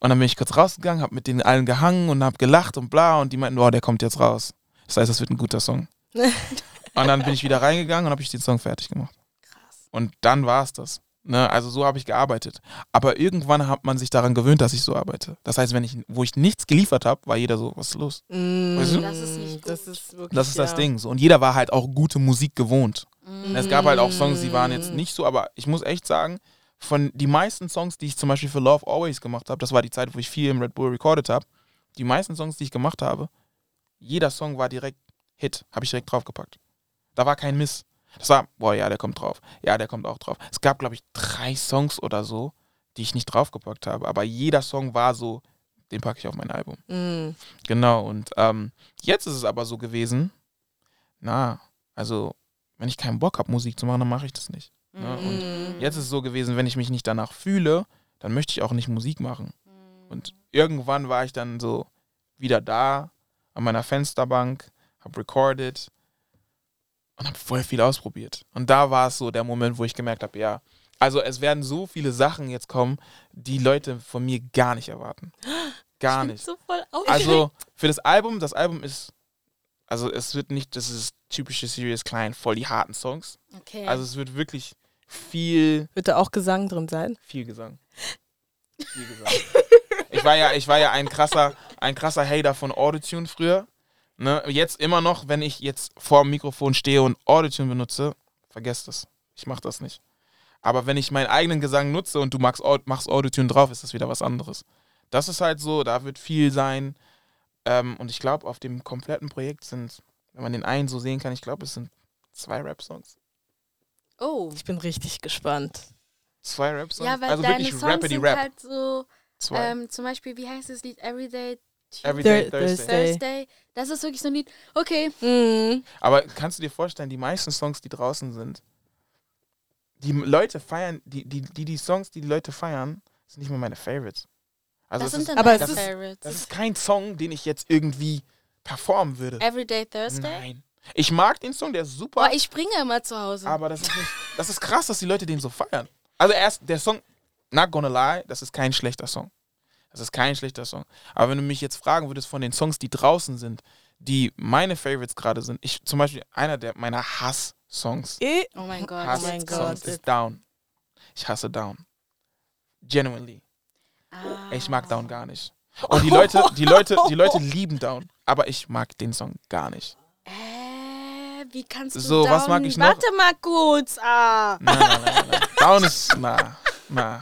und dann bin ich kurz rausgegangen, habe mit denen allen gehangen und habe gelacht und bla und die meinten, oh, der kommt jetzt raus. Das heißt, das wird ein guter Song. Und dann bin ich wieder reingegangen und habe ich den Song fertig gemacht. Krass. Und dann war es das. Ne? Also so habe ich gearbeitet. Aber irgendwann hat man sich daran gewöhnt, dass ich so arbeite. Das heißt, wenn ich, wo ich nichts geliefert habe, war jeder so, was ist los? Weißt du? Das ist nicht Das gut. ist wirklich. Das ist das ja. Ding. So. Und jeder war halt auch gute Musik gewohnt. Mhm. Es gab halt auch Songs, die waren jetzt Mm. nicht so, aber ich muss echt sagen, von die meisten Songs, die ich zum Beispiel für Love Always gemacht habe, das war die Zeit, wo ich viel im Red Bull recorded habe, die meisten Songs, die ich gemacht habe, jeder Song war direkt Hit, habe ich direkt draufgepackt. Da war kein Miss. Das war, boah, ja, der kommt drauf. Ja, der kommt auch drauf. Es gab, glaube ich, drei Songs oder so, die ich nicht draufgepackt habe, aber jeder Song war so, den packe ich auf mein Album. Mm. Genau, und ähm, jetzt ist es aber so gewesen, na, also, wenn ich keinen Bock habe, Musik zu machen, dann mache ich das nicht. Ja, und. Jetzt ist es so gewesen, wenn ich mich nicht danach fühle, dann möchte ich auch nicht Musik machen. Mhm. Und irgendwann war ich dann so wieder da, an meiner Fensterbank, habe recorded und habe voll viel ausprobiert. Und da war es so der Moment, wo ich gemerkt habe, ja, also es werden so viele Sachen jetzt kommen, die Leute von mir gar nicht erwarten. Gar Ich bin nicht. So. Also für das Album, das Album ist Also es wird nicht, das ist typische Serious Klein, voll die harten Songs. Okay. Also es wird wirklich viel, Wird da auch Gesang drin sein? viel Gesang. Viel Gesang. ich war ja, ich war ja ein krasser, ein krasser Hater von Autotune früher. Ne? Jetzt immer noch, wenn ich jetzt vor dem Mikrofon stehe und Autotune benutze, vergesst das. Ich mach das nicht. Aber wenn ich meinen eigenen Gesang nutze und du machst, machst Autotune drauf, ist das wieder was anderes. Das ist halt so, da wird viel sein. Ähm, und ich glaube, auf dem kompletten Projekt sind, wenn man den einen so sehen kann, ich glaube, es sind zwei Rap-Songs. oh. Ich bin richtig gespannt. Zwei Rap-Songs. Ja, weil also deine wirklich Songs sind Rap. halt so, zwei. ähm, zum Beispiel, wie heißt das Lied? Everyday Everyday Thur- Thursday. Thursday. Thursday. Das ist wirklich so ein Lied. Okay. Mhm. Aber kannst du dir vorstellen, die meisten Songs, die draußen sind, die Leute feiern, die, die, die, die Songs, die die Leute feiern, sind nicht mal meine Favorites. Also das es sind ist, dann aber ist- Favorites. das ist kein Song, den ich jetzt irgendwie performen würde. Everyday Thursday? Nein. Ich mag den Song, der ist super, Boah, ich springe immer zu Hause. aber das ist nicht, das ist krass, dass die Leute den so feiern. Also erst der Song, Not Gonna Lie, das ist kein schlechter Song. Das ist kein schlechter Song. Aber wenn du mich jetzt fragen würdest von den Songs, die draußen sind, die meine Favorites gerade sind, ich zum Beispiel einer der meiner Hass-Songs, oh mein Gott. Hass Oh mein Gott. Songs ist Down. Ich hasse Down. Genuinely. Ah. Ich mag Down gar nicht. Und die Leute, die Leute, die Leute lieben Down, aber ich mag den Song gar nicht. Äh, wie kannst du So, was down- mag ich noch? Warte mal kurz. Ah. Nein, nein, nein, nein, nein. Down ist na, na,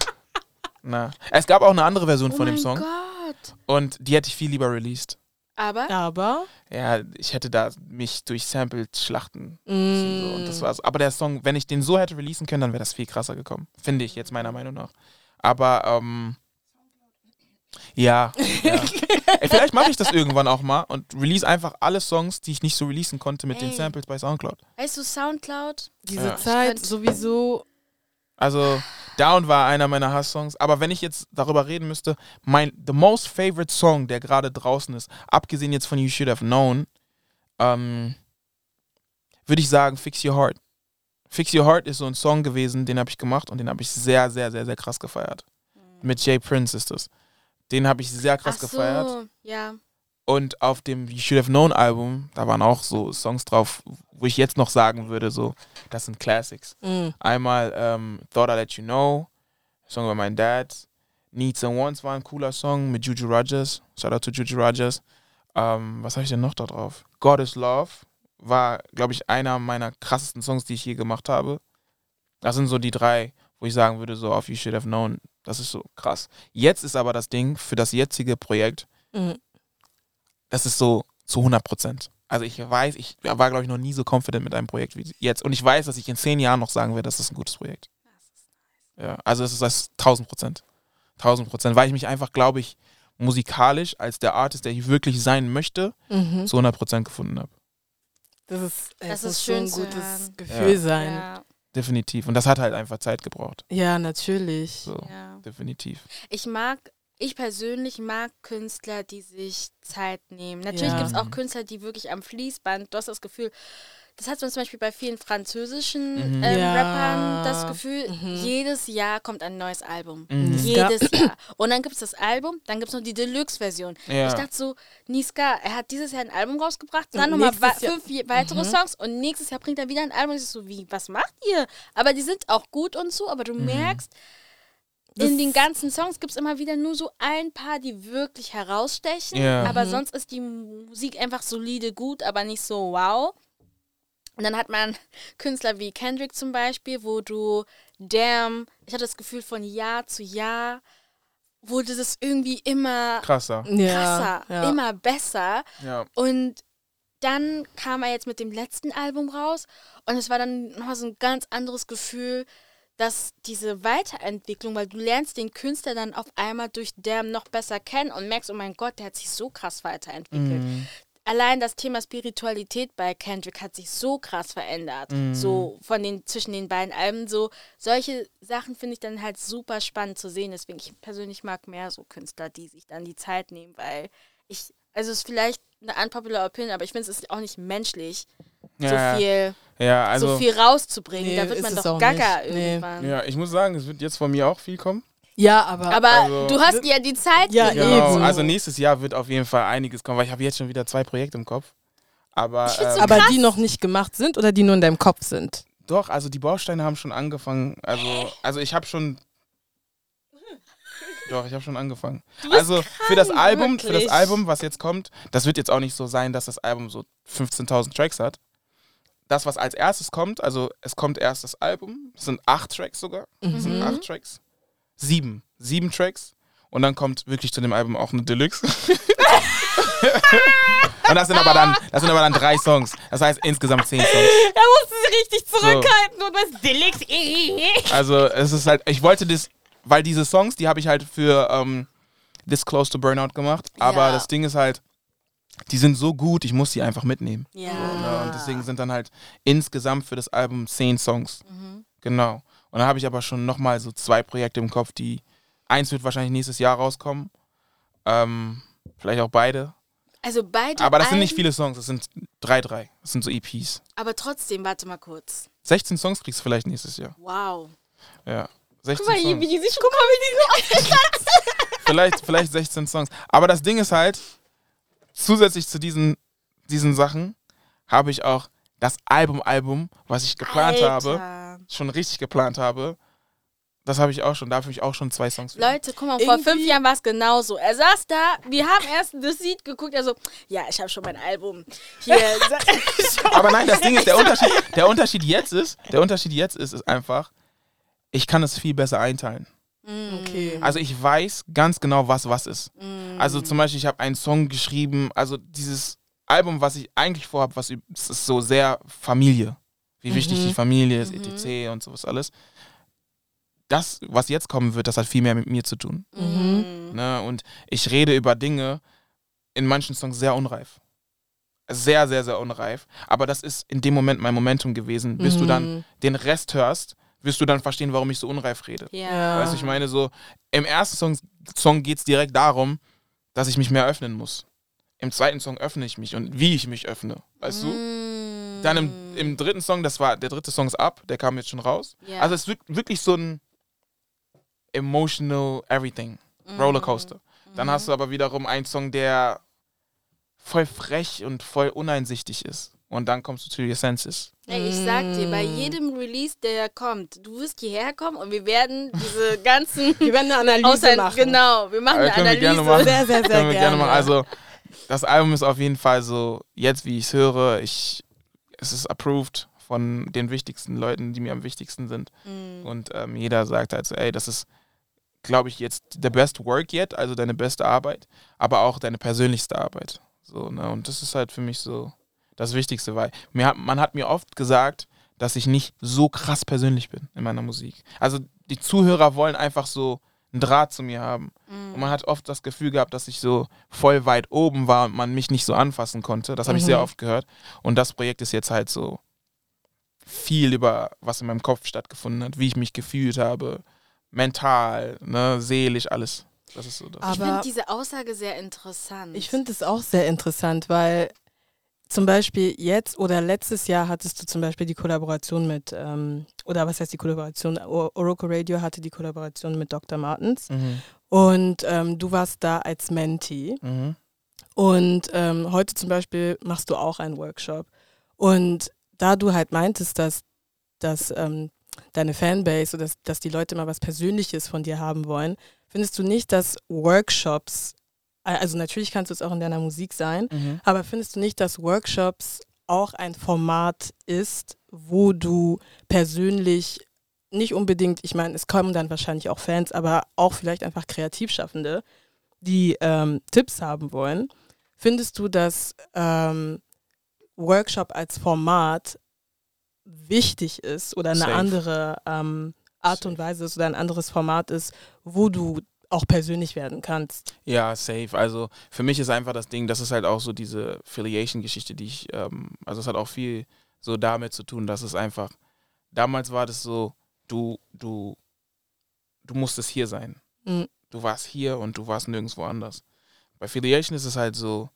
na. Es gab auch eine andere Version Oh von dem mein Song Gott. und die hätte ich viel lieber released. Aber aber. Ja, ich hätte da mich durch Samples schlachten Mm. müssen. So, und das war's. Aber der Song, wenn ich den so hätte releasen können, dann wäre das viel krasser gekommen. Finde ich jetzt meiner Meinung nach. Aber ähm, ja, ja. Ey, vielleicht mache ich das irgendwann auch mal und release einfach alle Songs, die ich nicht so releasen konnte mit den Ey. Samples bei Soundcloud. weißt du, Soundcloud? Diese Ja. Zeit sowieso. Also Down war einer meiner Hass-Songs. Aber wenn ich jetzt darüber reden müsste, mein the most favorite Song, der gerade draußen ist, abgesehen jetzt von You Should Have Known, ähm, würde ich sagen Fix Your Heart. Fix Your Heart ist so ein Song gewesen, den habe ich gemacht und den habe ich sehr, sehr, sehr, sehr krass gefeiert. Mit Jay Prince ist das. Den habe ich sehr krass so, gefeiert. ja. Und auf dem You Should Have Known Album, da waren auch so Songs drauf, wo ich jetzt noch sagen würde, so, das sind Classics. Mm. Einmal ähm, Thought I Let You Know, Song über meinen Dad. Needs and Wants war ein cooler Song mit Juju Rogers. Shout out to Juju Rogers. Ähm, was habe ich denn noch da drauf? God is Love war, glaube ich, einer meiner krassesten Songs, die ich je gemacht habe. Das sind so die drei, wo ich sagen würde, so auf You Should Have Known. Das ist so krass. Jetzt ist aber das Ding für das jetzige Projekt, Mm. Das ist so zu 100 Prozent. Also ich weiß, ich war, glaube ich, noch nie so confident mit einem Projekt wie jetzt. Und ich weiß, dass ich in zehn Jahren noch sagen werde, das ist ein gutes Projekt. Ja, also es ist das 1000 Prozent. 1000 Prozent, weil ich mich einfach, glaube ich, musikalisch als der Artist, der ich wirklich sein möchte, Mhm. zu 100 Prozent gefunden habe. Das ist, es Das muss ist so ein schön gutes hören. Gefühl Ja. sein. Ja, Definitiv. Und das hat halt einfach Zeit gebraucht. Ja, natürlich. So, ja. definitiv. Ich mag, ich persönlich mag Künstler, die sich Zeit nehmen. Natürlich Ja. gibt es auch. Künstler, die wirklich am Fließband, du hast das Gefühl, das hat man zum Beispiel bei vielen französischen Mhm. ähm, Ja. Rappern das Gefühl, Mhm. jedes Jahr kommt ein neues Album. Mhm. Jedes Jahr. Und dann gibt es das Album, dann gibt es noch die Deluxe-Version. Ja. Ich dachte so, Niska, er hat dieses Jahr ein Album rausgebracht, dann nochmal fünf weitere Mhm. Songs und nächstes Jahr bringt er wieder ein Album. Und ich so, wie, was macht ihr? Aber die sind auch gut und so, aber du Mhm. merkst, in den ganzen Songs gibt es immer wieder nur so ein paar, die wirklich herausstechen. Ja. Aber Mhm. sonst ist die Musik einfach solide gut, aber nicht so wow. Und dann hat man Künstler wie Kendrick zum Beispiel, wo du, damn, ich hatte das Gefühl von Jahr zu Jahr wurde das irgendwie immer Krasser. krasser, Ja, ja. immer besser. Ja. Und dann kam er jetzt mit dem letzten Album raus und es war dann nochmal so ein ganz anderes Gefühl, dass diese Weiterentwicklung, weil du lernst den Künstler dann auf einmal durch Damn noch besser kennen und merkst, oh mein Gott, der hat sich so krass weiterentwickelt. Mhm. Allein das Thema Spiritualität bei Kendrick hat sich so krass verändert. Mhm. So von den zwischen den beiden Alben. So solche Sachen finde ich dann halt super spannend zu sehen. Deswegen ich persönlich mag mehr so Künstler, die sich dann die Zeit nehmen, weil ich also es ist vielleicht eine unpopular Opinion, aber ich finde es ist auch nicht menschlich, Ja, so viel ja, also, so viel rauszubringen. Nee, da wird man doch gaga nicht. Nee. irgendwann. ja, ich muss sagen, es wird jetzt von mir auch viel kommen. Ja, aber, Aber Also- du hast ja die Zeit Ja. Genau, Eben. also nächstes Jahr wird auf jeden Fall einiges kommen, weil ich habe jetzt schon wieder zwei Projekte im Kopf. Aber, Ich find's so ähm, Aber die noch nicht gemacht sind oder die nur in deinem Kopf sind? doch, also die Bausteine haben schon angefangen. Also, also ich habe schon. Doch, ich habe schon angefangen. Also für das Album, für das wirklich. Album, was jetzt kommt, das wird jetzt auch nicht so sein, dass das Album so 15.000 Tracks hat. Das, was als erstes kommt, also es kommt erst das Album, es sind acht Tracks sogar, es sind Mhm. acht Tracks, sieben, sieben Tracks und dann kommt wirklich zu dem Album auch eine Deluxe. und das sind aber dann, das sind aber dann drei Songs. Das heißt insgesamt zehn Songs. Er musste sich richtig zurückhalten und was Deluxe. Also es ist halt, ich wollte das, weil diese Songs, die habe ich halt für ähm, This Close to Burnout gemacht. Aber Ja. das Ding ist halt, die sind so gut, ich muss sie einfach mitnehmen. Ja. Ne? Und deswegen sind dann halt insgesamt für das Album zehn Songs. Mhm. Genau. Und dann habe ich aber schon nochmal so zwei Projekte im Kopf, die eins wird wahrscheinlich nächstes Jahr rauskommen. Ähm, vielleicht auch beide. Also beide. Aber das sind nicht viele Songs, das sind drei, drei. Das sind so EPs. Aber trotzdem, warte mal kurz. 16 Songs kriegst du vielleicht nächstes Jahr. Wow. Ja. 16 Guck mal, Songs. wie die sich, guck mal, wie die so vielleicht, vielleicht 16 Songs. Aber das Ding ist halt, zusätzlich zu diesen, diesen Sachen habe ich auch das Album-Album, was ich geplant habe, Alter. schon richtig geplant habe. Das habe ich auch schon, da habe ich auch schon zwei Songs. für. Leute, guck mal, vor Irgendwie- fünf Jahren war es genauso. Er saß da, wir haben erst das Lied geguckt, er so, ja, ich habe schon mein Album. Hier, Aber nein, das Ding ist, der Unterschied, der Unterschied jetzt ist, der Unterschied jetzt ist, ist einfach, ich kann es viel besser einteilen. Mm, Okay. Also ich weiß ganz genau, was was ist. mm. Also zum Beispiel, ich habe einen Song geschrieben, also dieses Album, was ich eigentlich vorhabe, was ist so sehr Familie. Wie wichtig Mhm. die Familie ist, Mhm. etc. und sowas alles. Das, was jetzt kommen wird, das hat viel mehr mit mir zu tun. Mm. Ne? Und ich rede über Dinge in manchen Songs sehr unreif. Sehr, sehr, sehr unreif. Aber das ist in dem Moment mein Momentum gewesen. Bis du dann Mhm. den Rest hörst, wirst du dann verstehen, warum ich so unreif rede. Ja. Weißt du, ich meine, so im ersten Song, Song geht es direkt darum, dass ich mich mehr öffnen muss. Im zweiten Song öffne ich mich und wie ich mich öffne. Weißt du? Mm. Dann im, im dritten Song, das war der dritte Song ist ab, der kam jetzt schon raus. Ja. Also es ist wirk- wirklich so ein emotional everything, Mm. Rollercoaster. Dann Mhm. hast du aber wiederum einen Song, der voll frech und voll uneinsichtig ist. Und dann kommst du zu Your Senses. Ey, ich sag dir, bei Mm. jedem Release, der kommt, du wirst hierher kommen und wir werden diese ganzen Wir werden eine Analyse Außer, machen. Genau, wir machen Aber eine können wir gerne Analyse. machen. Sehr, sehr, sehr Können wir gerne gerne. machen. Also, das Album ist auf jeden Fall so, jetzt wie ich es höre, ich, es ist approved von den wichtigsten Leuten, die mir am wichtigsten sind. Mm. Und ähm, jeder sagt halt so, ey, das ist, glaube ich, jetzt the best work yet, also deine beste Arbeit, aber auch deine persönlichste Arbeit. So, ne? Und das ist halt für mich so das Wichtigste, weil mir hat, man hat mir oft gesagt, dass ich nicht so krass persönlich bin in meiner Musik. Also die Zuhörer wollen einfach so einen Draht zu mir haben. Mm. Und man hat oft das Gefühl gehabt, dass ich so voll weit oben war und man mich nicht so anfassen konnte. Das habe ich Mhm. sehr oft gehört. Und das Projekt ist jetzt halt so viel über, was in meinem Kopf stattgefunden hat, wie ich mich gefühlt habe, mental, ne, seelisch, alles. Das ist so das. Aber- Ich finde diese Aussage sehr interessant. Ich finde es auch sehr interessant, weil zum Beispiel jetzt oder letztes Jahr hattest du zum Beispiel die Kollaboration mit, ähm, oder was heißt die Kollaboration? Oroco Radio hatte die Kollaboration mit Dr. Martens Mhm. und ähm, du warst da als Mentee. Mhm. Und ähm, heute zum Beispiel machst du auch einen Workshop. Und da du halt meintest, dass, dass ähm, deine Fanbase oder dass, dass die Leute mal was Persönliches von dir haben wollen, findest du nicht, dass Workshops, also natürlich kannst du es auch in deiner Musik sein, Mhm. aber findest du nicht, dass Workshops auch ein Format ist, wo du persönlich nicht unbedingt, ich meine, es kommen dann wahrscheinlich auch Fans, aber auch vielleicht einfach Kreativschaffende, die ähm, Tipps haben wollen. Findest du, dass ähm, Workshop als Format wichtig ist oder eine Safe. andere ähm, Art Safe. und Weise ist oder ein anderes Format ist, wo du auch persönlich werden kannst? Ja, safe. Also für mich ist einfach das Ding, das ist halt auch so diese Affiliation-Geschichte, die ich, ähm, also es hat auch viel so damit zu tun, dass es einfach, damals war das so, du, du, du musstest hier sein. Mhm. Du warst hier und du warst nirgendwo anders. Bei Affiliation ist es halt so,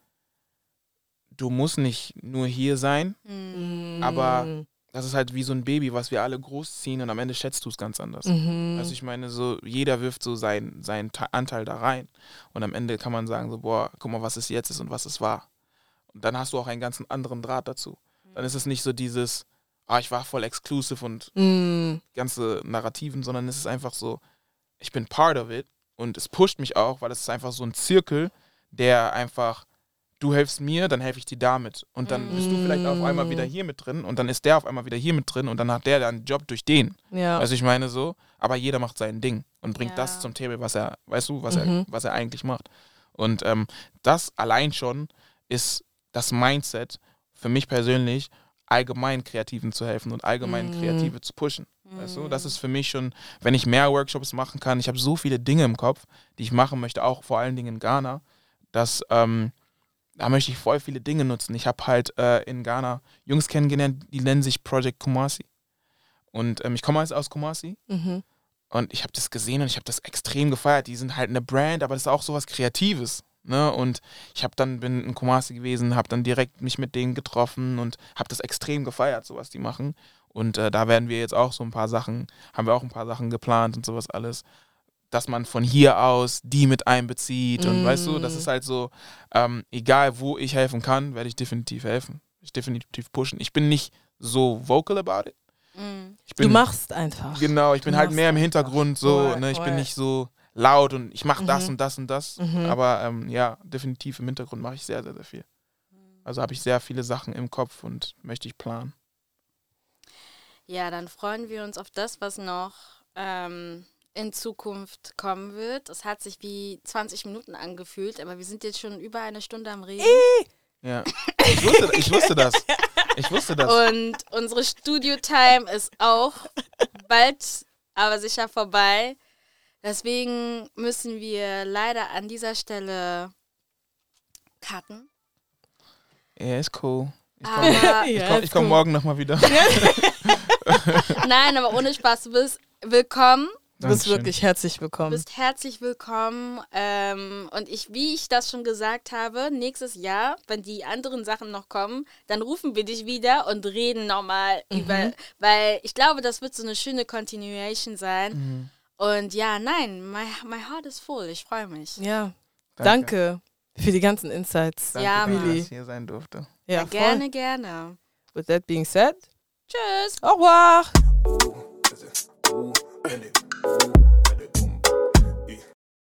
du musst nicht nur hier sein, Mm. Aber- das ist halt wie so ein Baby, was wir alle großziehen und am Ende schätzt du es ganz anders. Mhm. Also ich meine, so jeder wirft so seinen, Ta- Anteil da rein und am Ende kann man sagen so, boah, guck mal, was es jetzt ist und was es war. dann hast du auch einen ganz anderen Draht dazu. Dann ist es nicht so dieses, ah, ich war voll exclusive und Mm, ganze Narrativen, sondern es ist einfach so, ich bin part of it und es pusht mich auch, weil es ist einfach so ein Zirkel, der einfach, du hilfst mir, dann helfe ich dir damit. Und dann bist du vielleicht auf einmal wieder hier mit drin und dann ist der auf einmal wieder hier mit drin und dann hat der dann einen Job durch den. ja. Du, ich meine so, aber jeder macht sein Ding und bringt Ja. das zum Table, was er, weißt du, was er, Mhm. was er eigentlich macht. Und ähm, das allein schon ist das Mindset für mich persönlich, allgemein Kreativen zu helfen und allgemein Mhm. Kreative zu pushen. Weißt du, das ist für mich schon, wenn ich mehr Workshops machen kann, ich habe so viele Dinge im Kopf, die ich machen möchte, auch vor allen Dingen in Ghana, dass ähm, da möchte ich voll viele Dinge nutzen. Ich habe halt äh, in Ghana Jungs kennengelernt, die nennen sich Project Kumasi. Und ähm, ich komme also aus Kumasi Mhm. und ich habe das gesehen und ich habe das extrem gefeiert. Die sind halt eine Brand, aber das ist auch sowas Kreatives. Ne? Und ich habe dann bin in Kumasi gewesen, habe dann direkt mich mit denen getroffen und habe das extrem gefeiert, so was die machen. Und äh, da werden wir jetzt auch so ein paar Sachen, haben wir auch ein paar Sachen geplant und sowas alles, dass man von hier aus die mit einbezieht. Und weißt du, das Mm. ist halt so, ähm, egal wo ich helfen kann, werde ich definitiv helfen. Ich definitiv pushen. Ich bin nicht so vocal about it. Mhm. Ich Du bin, machst einfach. Genau, ich bin Du halt machst mehr im einfach. Hintergrund so, Voll, ne? Ich bin voll. nicht so laut und ich mache das Mhm. und das und das. Mhm. Aber ähm, ja, definitiv im Hintergrund mache ich sehr, sehr, sehr viel. Also habe ich sehr viele Sachen im Kopf und möchte ich planen. Ja, dann freuen wir uns auf das, was noch ähm, in Zukunft kommen wird. Es hat sich wie 20 Minuten angefühlt, aber wir sind jetzt schon über eine Stunde am Reden. Ja. Ich wusste, ich wusste das. Ich wusste das. Und unsere Studio-Time ist auch bald, aber sicher vorbei. Deswegen müssen wir leider an dieser Stelle cutten. Ja, ist cool. Ich komme Ja, komm, komm cool. morgen nochmal wieder. nein, aber ohne Spaß, du bist willkommen. Du bist Dankeschön. wirklich herzlich Du willkommen. bist herzlich willkommen. Ähm, und ich, wie ich das schon gesagt habe, nächstes Jahr, wenn die anderen Sachen noch kommen, dann rufen wir dich wieder und reden nochmal über, weil ich glaube, das wird so eine schöne Continuation sein. Mhm. Und ja, nein, my, my heart is full. Ich freue mich. Ja, danke für die ganzen Insights. Danke, Ja, dass ich hier sein durfte. Ja, Ja, voll. gerne, gerne. With that being said, Tschüss. au revoir. Thank you.